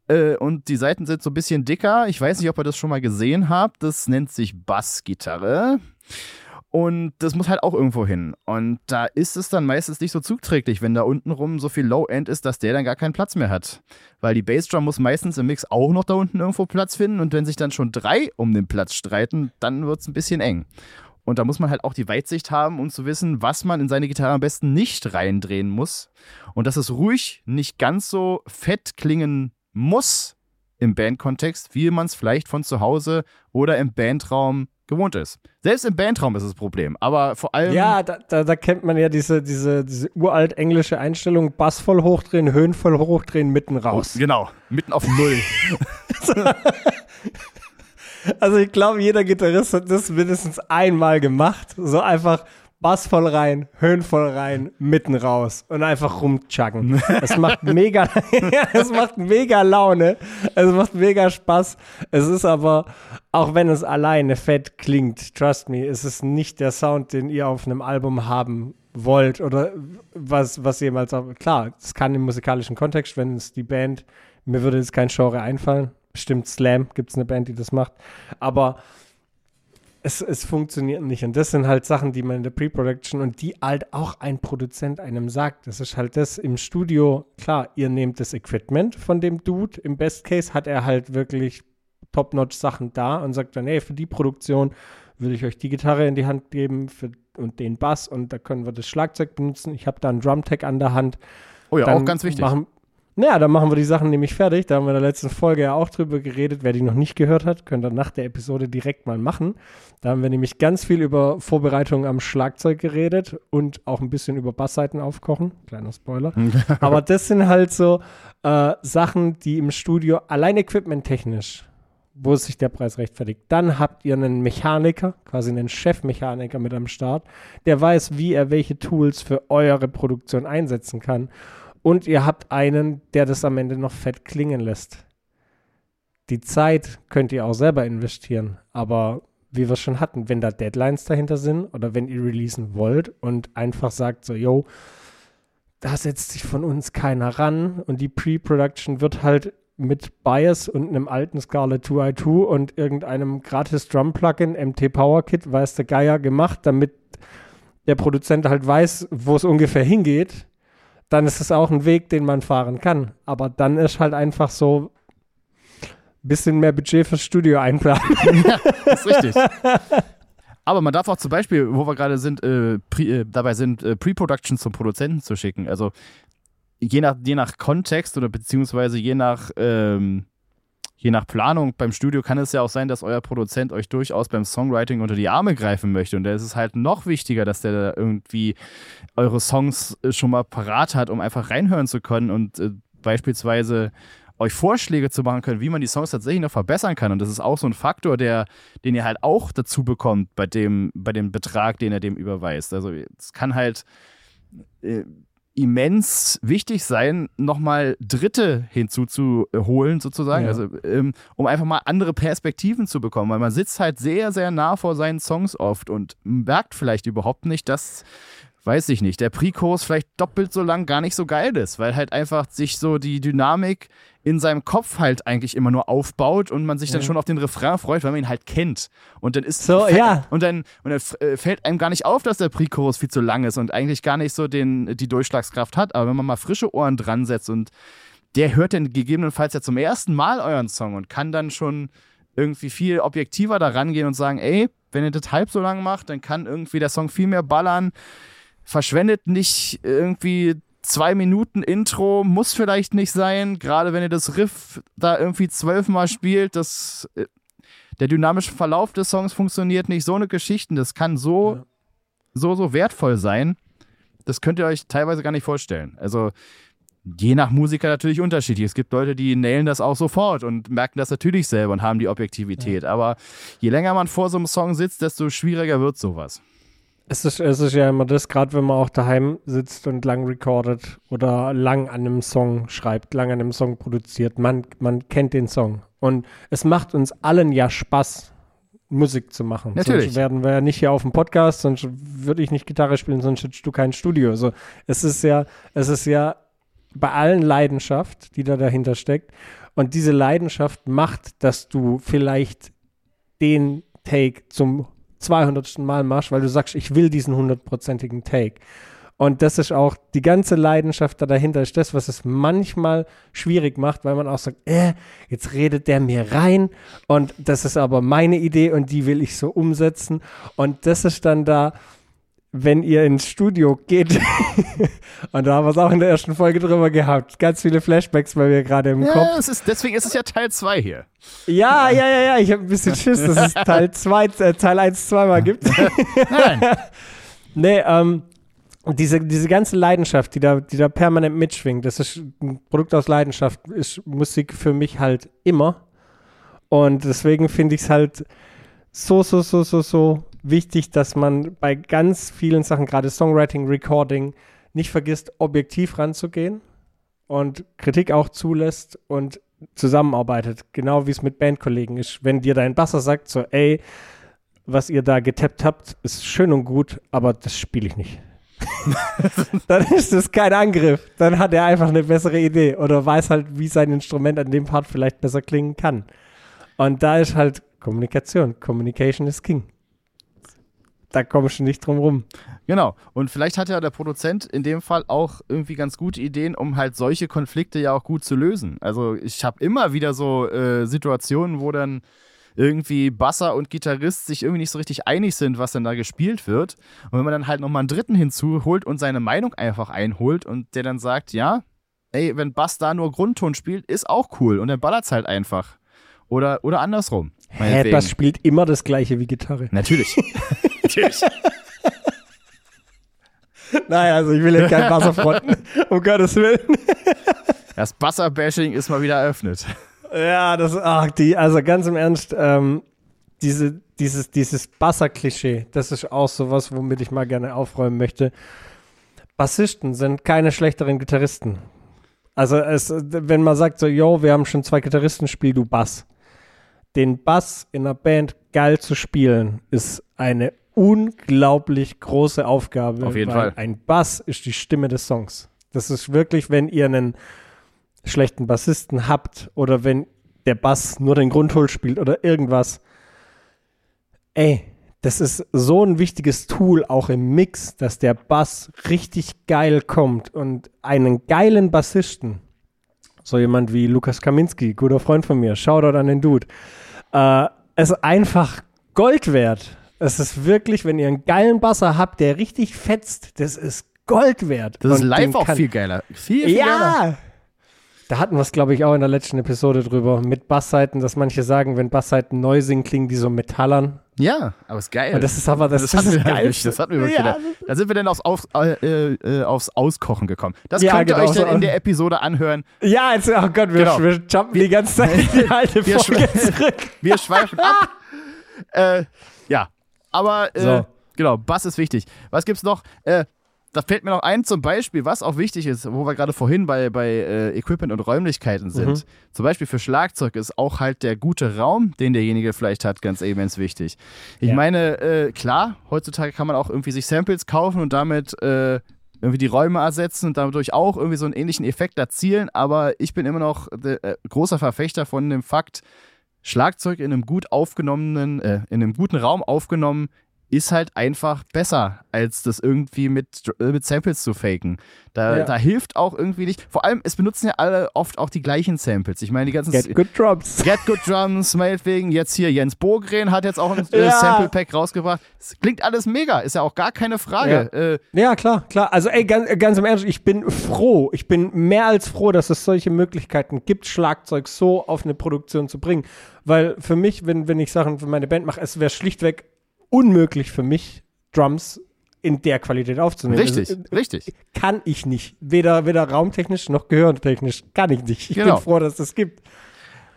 [SPEAKER 1] Äh, und die Seiten sind so ein bisschen dicker. Ich weiß nicht, ob ihr das schon mal gesehen habt. Das nennt sich Bassgitarre. Und das muss halt auch irgendwo hin. Und da ist es dann meistens nicht so zugträglich, wenn da unten rum so viel Low-End ist, dass der dann gar keinen Platz mehr hat. Weil die Bassdrum muss meistens im Mix auch noch da unten irgendwo Platz finden. Und wenn sich dann schon drei um den Platz streiten, dann wird es ein bisschen eng. Und da muss man halt auch die Weitsicht haben, um zu wissen, was man in seine Gitarre am besten nicht reindrehen muss. Und dass es ruhig nicht ganz so fett klingen muss im Bandkontext, wie man es vielleicht von zu Hause oder im Bandraum gewohnt ist. Selbst im Bandraum ist es ein Problem, aber vor allem.
[SPEAKER 2] Ja, da, da, da kennt man ja diese, diese, diese uralt englische Einstellung, Bass voll hochdrehen, Höhen voll hochdrehen, mitten raus.
[SPEAKER 1] Genau, mitten auf Null.
[SPEAKER 2] Also ich glaube, jeder Gitarrist hat das mindestens einmal gemacht. So einfach Bass voll rein, Höhen voll rein, mitten raus und einfach rumchuggen. Es macht mega, es macht mega Laune. Es macht mega Spaß. Es ist aber, auch wenn es alleine fett klingt, trust me, es ist nicht der Sound, den ihr auf einem Album haben wollt oder was, was jemals auch, klar, es kann im musikalischen Kontext, wenn es die Band, mir würde jetzt kein Genre einfallen, bestimmt Slam, gibt es eine Band, die das macht, aber es, es funktioniert nicht. Und das sind halt Sachen, die man in der Pre-Production und die halt auch ein Produzent einem sagt. Das ist halt das im Studio. Klar, ihr nehmt das Equipment von dem Dude. Im Best Case hat er halt wirklich top-notch Sachen da und sagt dann, hey, für die Produktion würde ich euch die Gitarre in die Hand geben für, und den Bass und da können wir das Schlagzeug benutzen. Ich habe da einen Drum-Tag an der Hand.
[SPEAKER 1] Oh ja,
[SPEAKER 2] Dann
[SPEAKER 1] auch ganz wichtig.
[SPEAKER 2] Machen, naja, dann machen wir die Sachen nämlich fertig. Da haben wir in der letzten Folge ja auch drüber geredet. Wer die noch nicht gehört hat, könnt ihr nach der Episode direkt mal machen. Da haben wir nämlich ganz viel über Vorbereitungen am Schlagzeug geredet und auch ein bisschen über Bassseiten aufkochen. Kleiner Spoiler. Aber das sind halt so äh, Sachen, die im Studio allein equipmenttechnisch, wo sich der Preis rechtfertigt. Dann habt ihr einen Mechaniker, quasi einen Chefmechaniker mit am Start, der weiß, wie er welche Tools für eure Produktion einsetzen kann. Und ihr habt einen, der das am Ende noch fett klingen lässt. Die Zeit könnt ihr auch selber investieren, aber wie wir schon hatten, wenn da Deadlines dahinter sind oder wenn ihr releasen wollt und einfach sagt so, yo, da setzt sich von uns keiner ran und die Pre-Production wird halt mit Bias und einem alten Scarlett 2i2 und irgendeinem gratis Drum-Plugin, MT Power Kit, weiß der Geier gemacht, damit der Produzent halt weiß, wo es ungefähr hingeht dann ist es auch ein Weg, den man fahren kann. Aber dann ist halt einfach so ein bisschen mehr Budget fürs Studio einplanen.
[SPEAKER 1] ja, das ist richtig. Aber man darf auch zum Beispiel, wo wir gerade sind, äh, pre, äh, dabei sind, äh, Pre-Production zum Produzenten zu schicken. Also je nach, je nach Kontext oder beziehungsweise je nach, ähm, je nach Planung beim Studio kann es ja auch sein, dass euer Produzent euch durchaus beim Songwriting unter die Arme greifen möchte. Und da ist es halt noch wichtiger, dass der da irgendwie eure Songs äh, schon mal parat hat, um einfach reinhören zu können und äh, beispielsweise euch Vorschläge zu machen können, wie man die Songs tatsächlich noch verbessern kann. Und das ist auch so ein Faktor, der, den ihr halt auch dazu bekommt bei dem, bei dem Betrag, den er dem überweist. Also es kann halt äh, immens wichtig sein, nochmal Dritte hinzuzuholen, sozusagen.
[SPEAKER 2] Ja.
[SPEAKER 1] Also ähm, um einfach mal andere Perspektiven zu bekommen, weil man sitzt halt sehr, sehr nah vor seinen Songs oft und merkt vielleicht überhaupt nicht, dass weiß ich nicht, der Pre-Kurs vielleicht doppelt so lang gar nicht so geil ist, weil halt einfach sich so die Dynamik in seinem Kopf halt eigentlich immer nur aufbaut und man sich dann
[SPEAKER 2] Ja.
[SPEAKER 1] schon auf den Refrain freut, weil man ihn halt kennt. Und dann ist
[SPEAKER 2] So, ja.
[SPEAKER 1] und dann, und dann äh, fällt einem gar nicht auf, dass der Pre-Chorus viel zu lang ist und eigentlich gar nicht so den, die Durchschlagskraft hat. Aber wenn man mal frische Ohren dran setzt und der hört dann gegebenenfalls ja zum ersten Mal euren Song und kann dann schon irgendwie viel objektiver da rangehen und sagen, ey, wenn ihr das halb so lang macht, dann kann irgendwie der Song viel mehr ballern. Verschwendet nicht irgendwie zwei Minuten Intro, muss vielleicht nicht sein, gerade wenn ihr das Riff da irgendwie zwölfmal spielt, das äh, der dynamische Verlauf des Songs funktioniert nicht. So eine Geschichten, das kann so,
[SPEAKER 2] Ja.
[SPEAKER 1] so, so wertvoll sein. Das könnt ihr euch teilweise gar nicht vorstellen. Also, je nach Musiker natürlich unterschiedlich. Es gibt Leute, die nailen das auch sofort und merken das natürlich selber und haben die Objektivität. Aber je länger man vor so einem Song sitzt, desto schwieriger wird sowas.
[SPEAKER 2] Es ist, es ist ja immer das, gerade wenn man auch daheim sitzt und lang recordet oder lang an einem Song schreibt, lang an einem Song produziert. Man, man kennt den Song. Und es macht uns allen ja Spaß, Musik zu machen.
[SPEAKER 1] Natürlich.
[SPEAKER 2] Sonst werden wir ja nicht hier auf dem Podcast, sonst würde ich nicht Gitarre spielen, sonst hättest du kein Studio. Also es ist ja, es ist ja bei allen Leidenschaft, die da dahinter steckt. Und diese Leidenschaft macht, dass du vielleicht den Take zum 200. Mal machst, weil du sagst, ich will diesen hundertprozentigen Take. Und das ist auch die ganze Leidenschaft da dahinter, ist das, was es manchmal schwierig macht, weil man auch sagt, äh, jetzt redet der mir rein und das ist aber meine Idee und die will ich so umsetzen. Und das ist dann da, wenn ihr ins Studio geht, und da haben wir es auch in der ersten Folge drüber gehabt, ganz viele Flashbacks bei mir gerade im Kopf.
[SPEAKER 1] Ja, es ist, deswegen ist es ja Teil 2 hier.
[SPEAKER 2] Ja, ja, ja, ja, ich habe ein bisschen Schiss, dass es Teil 2, äh, Teil 1 zweimal gibt.
[SPEAKER 1] Nein.
[SPEAKER 2] nee, ähm, diese, diese ganze Leidenschaft, die da, die da permanent mitschwingt, das ist ein Produkt aus Leidenschaft, ist Musik für mich halt immer. Und deswegen finde ich es halt so, so, so, so, so wichtig, dass man bei ganz vielen Sachen, gerade Songwriting, Recording, nicht vergisst, objektiv ranzugehen und Kritik auch zulässt und zusammenarbeitet. Genau wie es mit Bandkollegen ist. Wenn dir dein Basser sagt, so, ey, was ihr da getappt habt, ist schön und gut, aber das spiele ich nicht. dann ist das kein Angriff. Dann hat er einfach eine bessere Idee oder weiß halt, wie sein Instrument an dem Part vielleicht besser klingen kann. Und da ist halt Kommunikation. Communication is King. Da kommst du nicht drum rum.
[SPEAKER 1] Genau. Und vielleicht hat ja der Produzent in dem Fall auch irgendwie ganz gute Ideen, um halt solche Konflikte ja auch gut zu lösen. Also ich habe immer wieder so äh, Situationen, wo dann irgendwie Basser und Gitarrist sich irgendwie nicht so richtig einig sind, was denn da gespielt wird. Und wenn man dann halt nochmal einen Dritten hinzuholt und seine Meinung einfach einholt und der dann sagt, ja, ey, wenn Bass da nur Grundton spielt, ist auch cool und dann ballert es halt einfach. Oder, oder andersrum.
[SPEAKER 2] Hä, Bass spielt immer das gleiche wie Gitarre.
[SPEAKER 1] Natürlich. Natürlich.
[SPEAKER 2] Naja, also ich will jetzt keinen Basser fronten, um Gottes Willen.
[SPEAKER 1] Das Basser-Bashing ist mal wieder eröffnet.
[SPEAKER 2] Ja, das, ach, die, also ganz im Ernst, ähm, diese, dieses, dieses Basser-Klischee, das ist auch sowas, womit ich mal gerne aufräumen möchte. Bassisten sind keine schlechteren Gitarristen. Also es, wenn man sagt so, yo, wir haben schon zwei Gitarristen, spiel du Bass. Den Bass in einer Band geil zu spielen, ist eine unglaublich große Aufgabe.
[SPEAKER 1] Auf jeden Fall.
[SPEAKER 2] Ein Bass ist die Stimme des Songs. Das ist wirklich, wenn ihr einen schlechten Bassisten habt oder wenn der Bass nur den Grundhol spielt oder irgendwas. Ey, das ist so ein wichtiges Tool auch im Mix, dass der Bass richtig geil kommt und einen geilen Bassisten, so jemand wie Lukas Kaminski, guter Freund von mir, Shoutout an den Dude, äh, ist einfach Gold wert. Es ist wirklich, wenn ihr einen geilen Basser habt, der richtig fetzt, das ist Gold wert.
[SPEAKER 1] Das ist live auch
[SPEAKER 2] kann-
[SPEAKER 1] viel geiler. Viel, viel
[SPEAKER 2] ja!
[SPEAKER 1] geiler.
[SPEAKER 2] Da hatten wir es, glaube ich, auch in der letzten Episode drüber. Mit Bassseiten, dass manche sagen, wenn Bassseiten neu sind, klingen die so metallern.
[SPEAKER 1] Ja, aber ist geil.
[SPEAKER 2] Und das ist aber das,
[SPEAKER 1] das,
[SPEAKER 2] das, ist
[SPEAKER 1] wir
[SPEAKER 2] geil.
[SPEAKER 1] nicht. Das hatten wir wirklich
[SPEAKER 2] Ja.
[SPEAKER 1] Da sind wir dann aufs, aufs, äh, äh, aufs Auskochen gekommen. Das
[SPEAKER 2] Ja,
[SPEAKER 1] könnt ihr
[SPEAKER 2] genau
[SPEAKER 1] euch dann
[SPEAKER 2] so.
[SPEAKER 1] in der Episode anhören.
[SPEAKER 2] Ja, jetzt, oh Gott, wir,
[SPEAKER 1] Genau.
[SPEAKER 2] wir jumpen die ganze Zeit in die alte
[SPEAKER 1] Wir
[SPEAKER 2] Folge zurück.
[SPEAKER 1] Wir schweifen ab. Äh, ja, aber äh,
[SPEAKER 2] So.
[SPEAKER 1] genau, Bass ist wichtig. Was gibt's noch? Äh, da fällt mir noch ein zum Beispiel, was auch wichtig ist, wo wir gerade vorhin bei, bei äh, Equipment und Räumlichkeiten sind.
[SPEAKER 2] Mhm.
[SPEAKER 1] Zum Beispiel für Schlagzeug ist auch halt der gute Raum, den derjenige vielleicht hat, ganz immens wichtig. Ich
[SPEAKER 2] Ja.
[SPEAKER 1] meine, äh, klar, heutzutage kann man auch irgendwie sich Samples kaufen und damit äh, irgendwie die Räume ersetzen und dadurch auch irgendwie so einen ähnlichen Effekt erzielen, aber ich bin immer noch äh, großer Verfechter von dem Fakt, Schlagzeug in einem gut aufgenommenen, äh, in einem guten Raum aufgenommen, ist halt einfach besser, als das irgendwie mit, äh, mit Samples zu faken. Da,
[SPEAKER 2] Ja.
[SPEAKER 1] da hilft auch irgendwie nicht. Vor allem, es benutzen ja alle oft auch die gleichen Samples. Ich meine, die ganzen
[SPEAKER 2] Get good drops.
[SPEAKER 1] Get Good Drums, meinetwegen, jetzt hier Jens Bogren hat jetzt auch ein äh,
[SPEAKER 2] Ja.
[SPEAKER 1] Sample-Pack rausgebracht. Es klingt alles mega, ist ja auch gar keine Frage. Äh,
[SPEAKER 2] Ja, klar, klar. Also, ey, ganz, ganz im Ernst, ich bin froh. Ich bin mehr als froh, dass es solche Möglichkeiten gibt, Schlagzeug so auf eine Produktion zu bringen. Weil für mich, wenn, wenn ich Sachen für meine Band mache, es wäre schlichtweg unmöglich für mich, Drums in der Qualität aufzunehmen.
[SPEAKER 1] richtig,
[SPEAKER 2] Also,
[SPEAKER 1] richtig.
[SPEAKER 2] kann ich nicht. Weder, weder raumtechnisch noch gehörtechnisch. Kann ich nicht. Ich
[SPEAKER 1] Genau.
[SPEAKER 2] bin froh, dass es das gibt.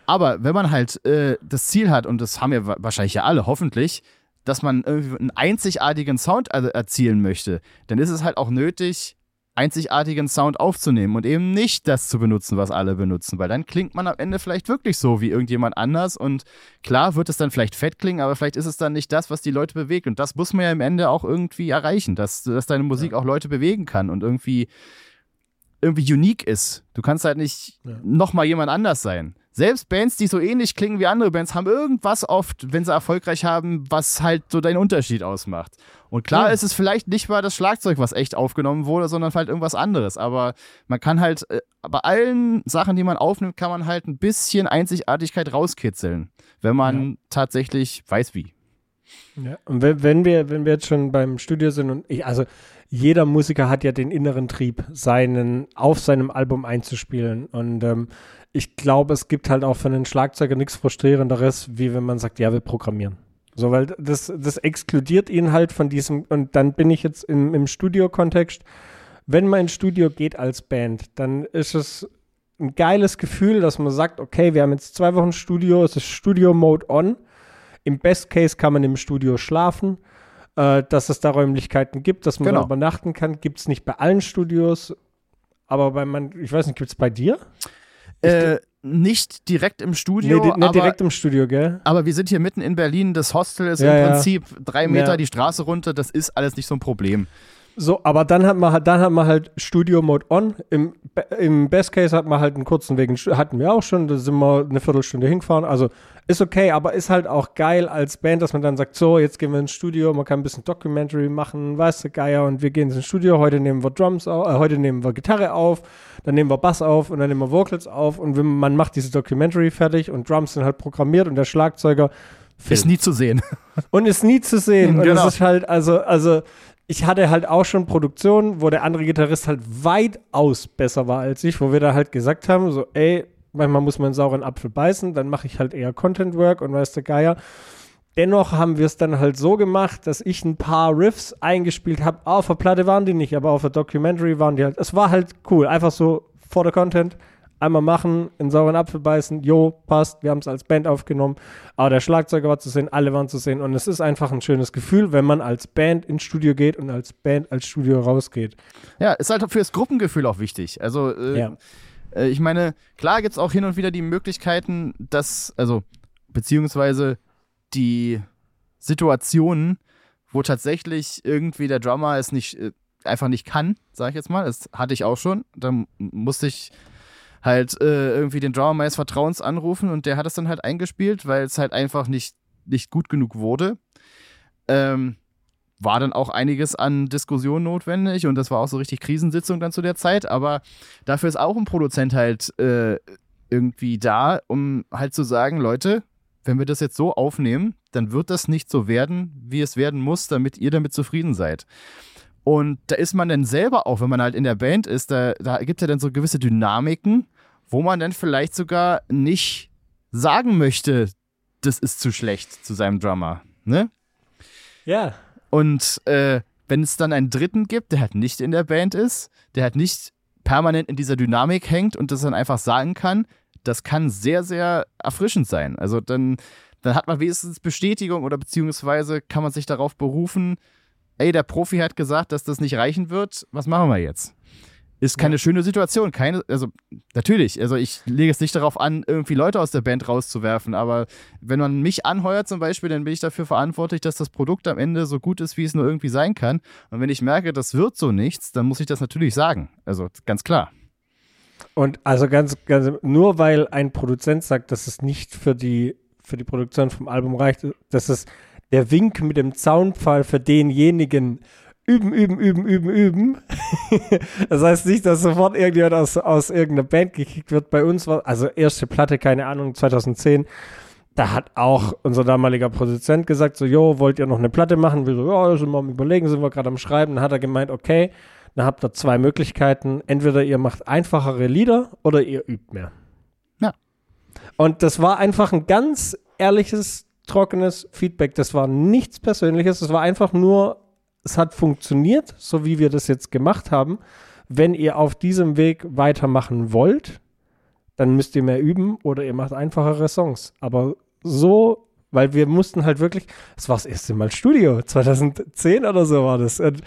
[SPEAKER 1] Aber wenn man halt äh, das Ziel hat, und das haben ja wa- wahrscheinlich ja alle, hoffentlich, dass man irgendwie einen einzigartigen Sound er erzielen möchte, dann ist es halt auch nötig, einzigartigen Sound aufzunehmen und eben nicht das zu benutzen, was alle benutzen, weil dann klingt man am Ende vielleicht wirklich so wie irgendjemand anders und klar wird es dann vielleicht fett klingen, aber vielleicht ist es dann nicht das, was die Leute bewegt und das muss man ja im Ende auch irgendwie erreichen, dass, dass deine Musik auch Leute bewegen kann und irgendwie irgendwie unique ist. Du kannst halt nicht
[SPEAKER 2] Ja.
[SPEAKER 1] nochmal jemand anders sein. Selbst Bands, die so ähnlich klingen wie andere Bands, haben irgendwas oft, wenn sie erfolgreich haben, was halt so deinen Unterschied ausmacht. Und klar
[SPEAKER 2] Ja.
[SPEAKER 1] ist es vielleicht nicht mal das Schlagzeug, was echt aufgenommen wurde, sondern halt irgendwas anderes. Aber man kann halt, äh, bei allen Sachen, die man aufnimmt, kann man halt ein bisschen Einzigartigkeit rauskitzeln, wenn man tatsächlich weiß wie.
[SPEAKER 2] Ja. Und wenn, wenn, wir, wenn wir jetzt schon beim Studio sind und ich, also jeder Musiker hat ja den inneren Trieb, seinen, auf seinem Album einzuspielen. Und ähm, ich glaube, es gibt halt auch für einen Schlagzeuger nichts Frustrierenderes, wie wenn man sagt, ja, wir programmieren. So, weil das, das exkludiert ihn halt von diesem, und dann bin ich jetzt im, im Studio-Kontext, wenn man ins Studio geht als Band, dann ist es ein geiles Gefühl, dass man sagt, okay, wir haben jetzt zwei Wochen Studio, es ist Studio-Mode on. Im Best Case kann man im Studio schlafen. Äh, dass es da Räumlichkeiten gibt, dass man
[SPEAKER 1] Genau.
[SPEAKER 2] da übernachten kann, gibt es nicht bei allen Studios. Aber bei man, ich weiß nicht, gibt es bei dir?
[SPEAKER 1] Äh, nicht direkt im Studio,
[SPEAKER 2] nee, nicht
[SPEAKER 1] aber,
[SPEAKER 2] direkt im Studio, gell?
[SPEAKER 1] aber wir sind hier mitten in Berlin. Das Hostel ist
[SPEAKER 2] Ja,
[SPEAKER 1] im
[SPEAKER 2] ja.
[SPEAKER 1] Prinzip drei Meter
[SPEAKER 2] Ja.
[SPEAKER 1] die Straße runter. Das ist alles nicht so ein Problem.
[SPEAKER 2] So, aber dann hat man halt, dann hat man halt Studio Mode on. Im, Im Best Case hat man halt einen kurzen Weg, hatten wir auch schon, da sind wir eine Viertelstunde hingefahren. Also ist okay, aber ist halt auch geil als Band, dass man dann sagt, so, jetzt gehen wir ins Studio, man kann ein bisschen Documentary machen, weißt du, Geier, und wir gehen ins Studio, heute nehmen wir Drums auf, äh, heute nehmen wir Gitarre auf, dann nehmen wir Bass auf und dann nehmen wir Vocals auf und man macht diese Documentary fertig und Drums sind halt programmiert und der Schlagzeuger
[SPEAKER 1] Ist nie zu sehen.
[SPEAKER 2] und ist nie zu sehen. Und
[SPEAKER 1] Genau.
[SPEAKER 2] es ist halt, also, also, ich hatte halt auch schon Produktionen, wo der andere Gitarrist halt weitaus besser war als ich, wo wir da halt gesagt haben, so, ey, manchmal muss man einen sauren Apfel beißen, dann mache ich halt eher Content Work und weiß der Geier. Dennoch haben wir es dann halt so gemacht, dass ich ein paar Riffs eingespielt habe. Auf der Platte waren die nicht, aber auf der Documentary waren die halt. Es war halt cool. Einfach so vor der Content. Einmal machen, in sauren Apfel beißen. Jo, passt. Wir haben es als Band aufgenommen. Aber der Schlagzeuger war zu sehen, alle waren zu sehen. Und es ist einfach ein schönes Gefühl, wenn man als Band ins Studio geht und als Band als Studio rausgeht.
[SPEAKER 1] Ja, ist halt fürs Gruppengefühl auch wichtig. Also, äh,
[SPEAKER 2] Ja.
[SPEAKER 1] äh, ich meine, klar gibt es auch hin und wieder die Möglichkeiten, dass, also, beziehungsweise die Situationen, wo tatsächlich irgendwie der Drummer es nicht, äh, einfach nicht kann, sag ich jetzt mal. Das hatte ich auch schon. Da musste ich halt äh, irgendwie den Drummer meines Vertrauens anrufen und der hat es dann halt eingespielt, weil es halt einfach nicht, nicht gut genug wurde. Ähm, war dann auch einiges an Diskussion notwendig und das war auch so richtig Krisensitzung dann zu der Zeit, aber dafür ist auch ein Produzent halt äh, irgendwie da, um halt zu sagen, Leute, wenn wir das jetzt so aufnehmen, dann wird das nicht so werden, wie es werden muss, damit ihr damit zufrieden seid. Und da ist man dann selber auch, wenn man halt in der Band ist, da, da gibt es ja dann so gewisse Dynamiken, wo man dann vielleicht sogar nicht sagen möchte, das ist zu schlecht zu seinem Drummer. Ne?
[SPEAKER 2] Ja.
[SPEAKER 1] Und äh, wenn es dann einen Dritten gibt, der halt nicht in der Band ist, der halt nicht permanent in dieser Dynamik hängt und das dann einfach sagen kann, das kann sehr, sehr erfrischend sein. Also dann, dann hat man wenigstens Bestätigung oder beziehungsweise kann man sich darauf berufen, ey, der Profi hat gesagt, dass das nicht reichen wird, was machen wir jetzt? Ist keine schöne Situation, keine, also natürlich, also ich lege es nicht darauf an, irgendwie Leute aus der Band rauszuwerfen, aber wenn man mich anheuert zum Beispiel, dann bin ich dafür verantwortlich, dass das Produkt am Ende so gut ist, wie es nur irgendwie sein kann. Und wenn ich merke, das wird so nichts, dann muss ich das natürlich sagen. Also ganz klar.
[SPEAKER 2] Und also ganz, ganz, nur weil ein Produzent sagt, dass es nicht für die, für die Produktion vom Album reicht, das ist der Wink mit dem Zaunpfahl für denjenigen üben, üben, üben, üben, üben. das heißt nicht, dass sofort irgendjemand aus, aus irgendeiner Band gekickt wird. Bei uns war, also erste Platte, keine Ahnung, 2010. Da hat auch unser damaliger Produzent gesagt, so, jo, wollt ihr noch eine Platte machen? Wir so, ja, sind wir am überlegen, sind wir gerade am Schreiben. Dann hat er gemeint, okay, dann habt ihr zwei Möglichkeiten. Entweder ihr macht einfachere Lieder oder ihr übt mehr.
[SPEAKER 1] Ja.
[SPEAKER 2] Und das war einfach ein ganz ehrliches, trockenes Feedback. Das war nichts Persönliches. Das war einfach nur, es hat funktioniert, so wie wir das jetzt gemacht haben. Wenn ihr auf diesem Weg weitermachen wollt, dann müsst ihr mehr üben oder ihr macht einfachere Songs. Aber so, weil wir mussten halt wirklich, das war das erste Mal Studio, 2010 oder so war das. Und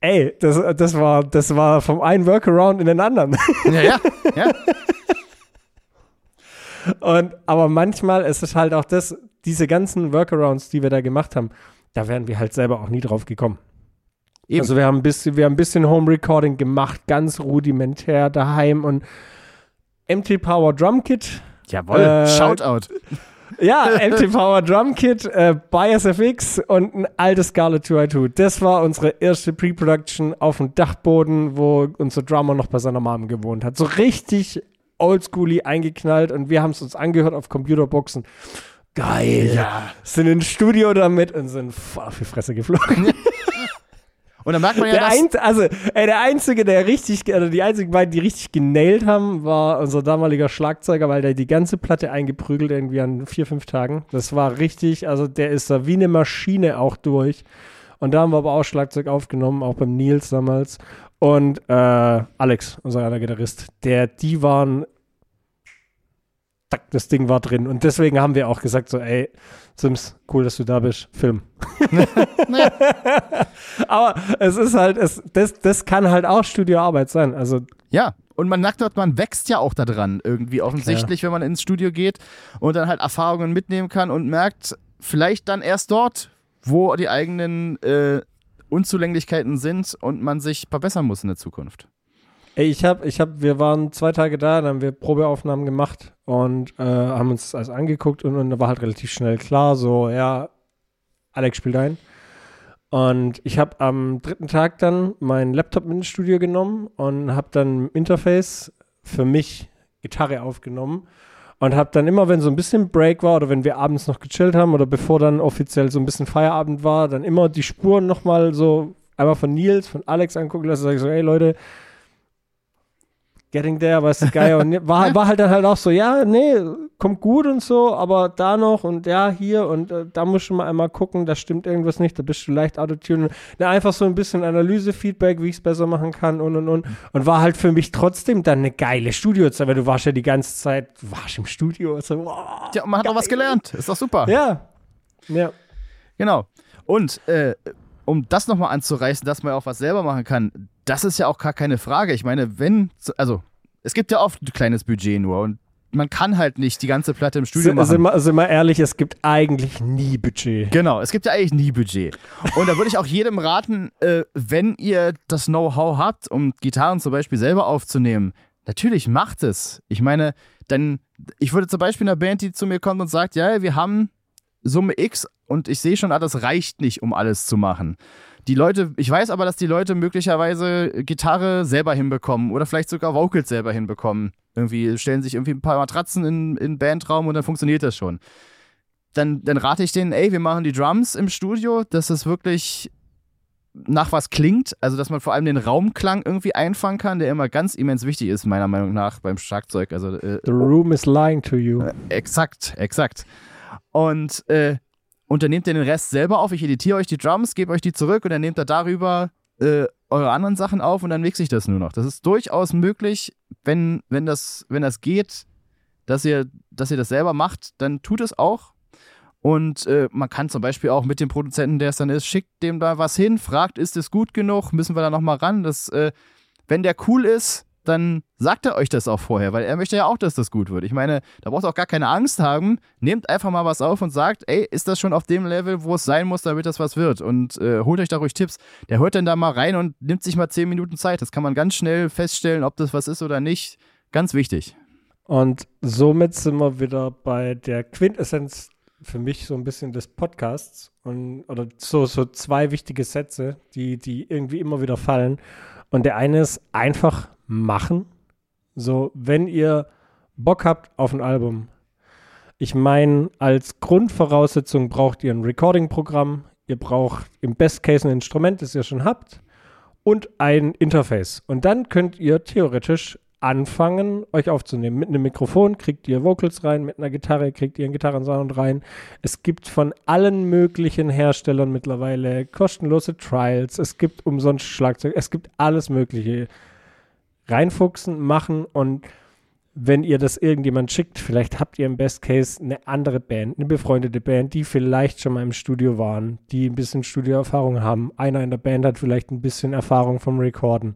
[SPEAKER 2] ey, das, das, war, das war vom einen Workaround in den anderen.
[SPEAKER 1] Ja, ja, ja.
[SPEAKER 2] Und, aber manchmal ist es halt auch das, diese ganzen Workarounds, die wir da gemacht haben, da wären wir halt selber auch nie drauf gekommen.
[SPEAKER 1] Eben.
[SPEAKER 2] Also wir haben ein bisschen, wir haben ein bisschen Home Recording gemacht, ganz rudimentär daheim und MT Power Drum Kit.
[SPEAKER 1] Jawohl,
[SPEAKER 2] Äh,
[SPEAKER 1] Shoutout.
[SPEAKER 2] Ja, MT Power Drum Kit äh, bei SFX und ein altes Scarlett 2i2. Das war unsere erste Pre-Production auf dem Dachboden, wo unser Drummer noch bei seiner Mom gewohnt hat. So richtig oldschooly eingeknallt und wir haben es uns angehört auf Computerboxen. Geil.
[SPEAKER 1] Ja.
[SPEAKER 2] Sind ins Studio damit und sind voll auf die Fresse geflogen.
[SPEAKER 1] Und dann merkt man ja,
[SPEAKER 2] Der, ein, also, ey, der Einzige, der richtig, also die einzigen beiden, die richtig genailt haben, war unser damaliger Schlagzeuger, weil der die ganze Platte eingeprügelt irgendwie an vier, fünf Tagen. Das war richtig, also der ist da wie eine Maschine auch durch. Und da haben wir aber auch Schlagzeug aufgenommen, auch beim Nils damals. Und äh, Alex, unser Gitarrist, der, die waren, zack, das Ding war drin. Und deswegen haben wir auch gesagt, so, ey, Sims, cool, dass du da bist, Film. aber es ist halt, es, das, das kann halt auch Studioarbeit sein. Also
[SPEAKER 1] Ja, und man merkt dort, man wächst ja auch daran irgendwie offensichtlich, wenn man ins Studio geht und dann halt Erfahrungen mitnehmen kann und merkt vielleicht dann erst dort, wo die eigenen äh, Unzulänglichkeiten sind und man sich verbessern muss in der Zukunft.
[SPEAKER 2] Ey, ich hab, ich hab, wir waren zwei Tage da, dann haben wir Probeaufnahmen gemacht und äh, haben uns das alles angeguckt und, und da war halt relativ schnell klar, so, ja, Alex spielt ein. Und ich habe am dritten Tag dann meinen Laptop ins Studio genommen und habe dann Interface für mich Gitarre aufgenommen und habe dann immer, wenn so ein bisschen Break war oder wenn wir abends noch gechillt haben oder bevor dann offiziell so ein bisschen Feierabend war, dann immer die Spuren nochmal so einmal von Nils, von Alex angucken lassen, sage ich so, ey Leute, Getting there, weißt du, geil. Und war, war halt dann halt auch so, ja, nee, kommt gut und so, aber da noch und ja, hier und äh, da musst du mal einmal gucken, da stimmt irgendwas nicht, da bist du leicht autotune. Ja, einfach so ein bisschen Analyse-Feedback, wie ich es besser machen kann und und und. Und war halt für mich trotzdem dann eine geile Studiozeit, weil du warst ja die ganze Zeit, warst im Studio. So, wow,
[SPEAKER 1] Ja, und man hat auch was gelernt. Ist doch super.
[SPEAKER 2] ja. Ja.
[SPEAKER 1] Genau. Und äh, um das nochmal anzureißen, dass man auch was selber machen kann, das ist ja auch gar keine Frage. Ich meine, wenn, also es gibt ja oft ein kleines Budget nur und man kann halt nicht die ganze Platte im Studio
[SPEAKER 2] Sind,
[SPEAKER 1] machen.
[SPEAKER 2] sind, wir, sind wir ehrlich, es gibt eigentlich nie Budget.
[SPEAKER 1] Genau, es gibt ja eigentlich nie Budget. Und da würde ich auch jedem raten, äh, wenn ihr das Know-how habt, um Gitarren zum Beispiel selber aufzunehmen, natürlich macht es. Ich meine, dann, ich würde zum Beispiel einer Band, die zu mir kommt und sagt, ja, wir haben Summe X und ich sehe schon, ah, das reicht nicht, um alles zu machen. Die Leute, ich weiß aber, dass die Leute möglicherweise Gitarre selber hinbekommen oder vielleicht sogar Vocals selber hinbekommen. Irgendwie stellen sich irgendwie ein paar Matratzen in, in den Bandraum und dann funktioniert das schon dann, dann rate ich denen, ey, wir machen die Drums im Studio, dass es wirklich nach was klingt, also dass man vor allem den Raumklang irgendwie einfangen kann, der immer ganz immens wichtig ist, meiner Meinung nach, beim Schlagzeug. Also äh,
[SPEAKER 2] The room is lying to you.
[SPEAKER 1] exakt, exakt. Und, äh, und dann nehmt ihr den Rest selber auf. Ich editiere euch die Drums, gebe euch die zurück und dann nehmt ihr darüber äh, eure anderen Sachen auf und dann mixe ich das nur noch. Das ist durchaus möglich, wenn, wenn, das, wenn das geht, dass ihr, dass ihr das selber macht, dann tut es auch. Und äh, man kann zum Beispiel auch mit dem Produzenten, der es dann ist, schickt dem da was hin, fragt, ist es gut genug, müssen wir da nochmal ran. Das, äh, wenn der cool ist, dann sagt er euch das auch vorher, weil er möchte ja auch, dass das gut wird. Ich meine, da braucht ihr auch gar keine Angst haben. Nehmt einfach mal was auf und sagt, ey, ist das schon auf dem Level, wo es sein muss, damit das was wird? Und äh, holt euch da ruhig Tipps. Der hört dann da mal rein und nimmt sich mal zehn Minuten Zeit. Das kann man ganz schnell feststellen, ob das was ist oder nicht. Ganz wichtig.
[SPEAKER 2] Und somit sind wir wieder bei der Quintessenz für mich so ein bisschen des Podcasts und oder so, so zwei wichtige Sätze, die, die irgendwie immer wieder fallen. Und der eine ist einfach machen. So, wenn ihr Bock habt auf ein Album. Ich meine, als Grundvoraussetzung braucht ihr ein Recording-Programm. Ihr braucht im Best Case ein Instrument, das ihr schon habt. Und ein Interface. Und dann könnt ihr theoretisch anfangen, euch aufzunehmen. Mit einem Mikrofon kriegt ihr Vocals rein, mit einer Gitarre kriegt ihr einen Gitarrensound rein. Es gibt von allen möglichen Herstellern mittlerweile kostenlose Trials. Es gibt umsonst Schlagzeug. Es gibt alles Mögliche. Reinfuchsen, machen und wenn ihr das irgendjemand schickt, vielleicht habt ihr im Best Case eine andere Band, eine befreundete Band, die vielleicht schon mal im Studio waren, die ein bisschen Studioerfahrung haben. Einer in der Band hat vielleicht ein bisschen Erfahrung vom Recorden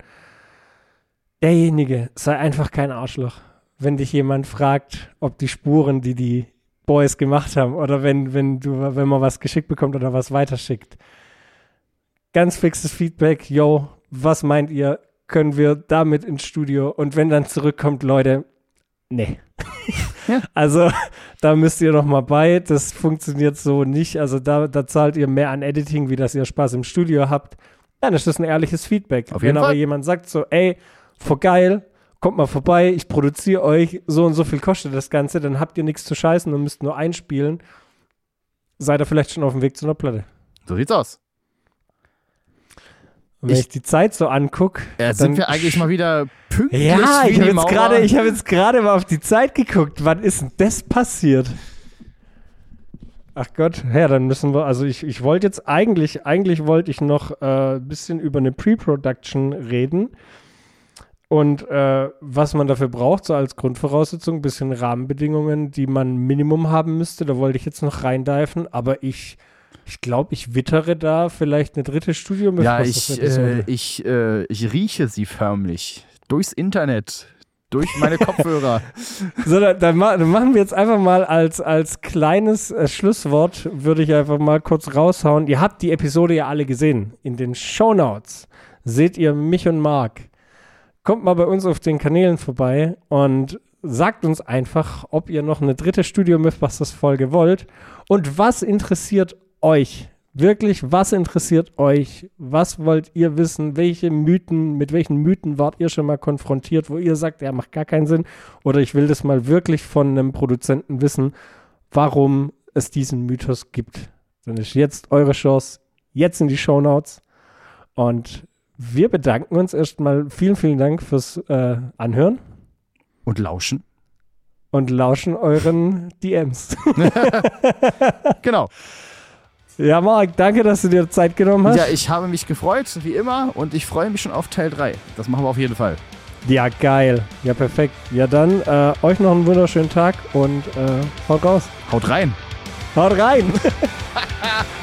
[SPEAKER 2] derjenige sei einfach kein Arschloch. Wenn dich jemand fragt, ob die Spuren, die die Boys gemacht haben, oder wenn, wenn du, wenn man was geschickt bekommt oder was weiterschickt. Ganz fixes Feedback, yo, was meint ihr? Können wir damit ins Studio? Und wenn dann zurückkommt, Leute, nee.
[SPEAKER 1] Ja.
[SPEAKER 2] Also, da müsst ihr noch mal bei. Das funktioniert so nicht. Also, da, da zahlt ihr mehr an Editing, wie dass ihr Spaß im Studio habt. Dann ist das ein ehrliches Feedback.
[SPEAKER 1] Auf
[SPEAKER 2] Wenn
[SPEAKER 1] jeden
[SPEAKER 2] aber
[SPEAKER 1] Fall.
[SPEAKER 2] jemand sagt so, ey, voll geil, kommt mal vorbei, ich produziere euch, so und so viel kostet das Ganze, dann habt ihr nichts zu scheißen und müsst nur einspielen, seid ihr vielleicht schon auf dem Weg zu einer Platte.
[SPEAKER 1] So sieht's aus.
[SPEAKER 2] Und wenn ich,
[SPEAKER 1] Ich-
[SPEAKER 2] die Zeit so angucke,
[SPEAKER 1] Äh, sind wir eigentlich mal wieder pünktlich
[SPEAKER 2] ja, ich habe jetzt gerade, jetzt gerade mal auf die Zeit geguckt. Wann ist denn das passiert? Ach Gott, ja, dann müssen wir, also ich, ich wollte jetzt eigentlich, eigentlich wollte ich noch ein äh, bisschen über eine Pre-Production reden und äh, was man dafür braucht, so als Grundvoraussetzung, ein bisschen Rahmenbedingungen, die man Minimum haben müsste. Da wollte ich jetzt noch reindeifen, aber ich, ich glaube, ich wittere da vielleicht eine dritte Studio.
[SPEAKER 1] Ja, ich, äh, ich, äh, ich rieche sie förmlich durchs Internet, durch meine Kopfhörer.
[SPEAKER 2] so, dann, dann, machen wir jetzt einfach mal als, als kleines äh, Schlusswort, würde ich einfach mal kurz raushauen. Ihr habt die Episode ja alle gesehen. In den Shownotes seht ihr mich und Marc. Kommt mal bei uns auf den Kanälen vorbei und sagt uns einfach, ob ihr noch eine dritte Studio Mythbusters Folge wollt und was interessiert euch wirklich, was interessiert euch? Was wollt ihr wissen? Welche Mythen, mit welchen Mythen wart ihr schon mal konfrontiert, wo ihr sagt, ja, macht gar keinen Sinn? Oder ich will das mal wirklich von einem Produzenten wissen, warum es diesen Mythos gibt. Dann ist jetzt eure Chance, jetzt in die Show Notes. Und wir bedanken uns erstmal. Vielen, vielen Dank fürs äh, Anhören.
[SPEAKER 1] Und lauschen.
[SPEAKER 2] Und lauschen euren DMs.
[SPEAKER 1] genau.
[SPEAKER 2] Ja, Marc, danke, dass du dir Zeit genommen hast.
[SPEAKER 1] Ja, ich habe mich gefreut, wie immer, und ich freue mich schon auf Teil 3. Das machen wir auf jeden Fall.
[SPEAKER 2] Ja, geil. Ja, perfekt. Ja, dann äh, euch noch einen wunderschönen Tag und äh, haut raus.
[SPEAKER 1] Haut rein.
[SPEAKER 2] Haut rein.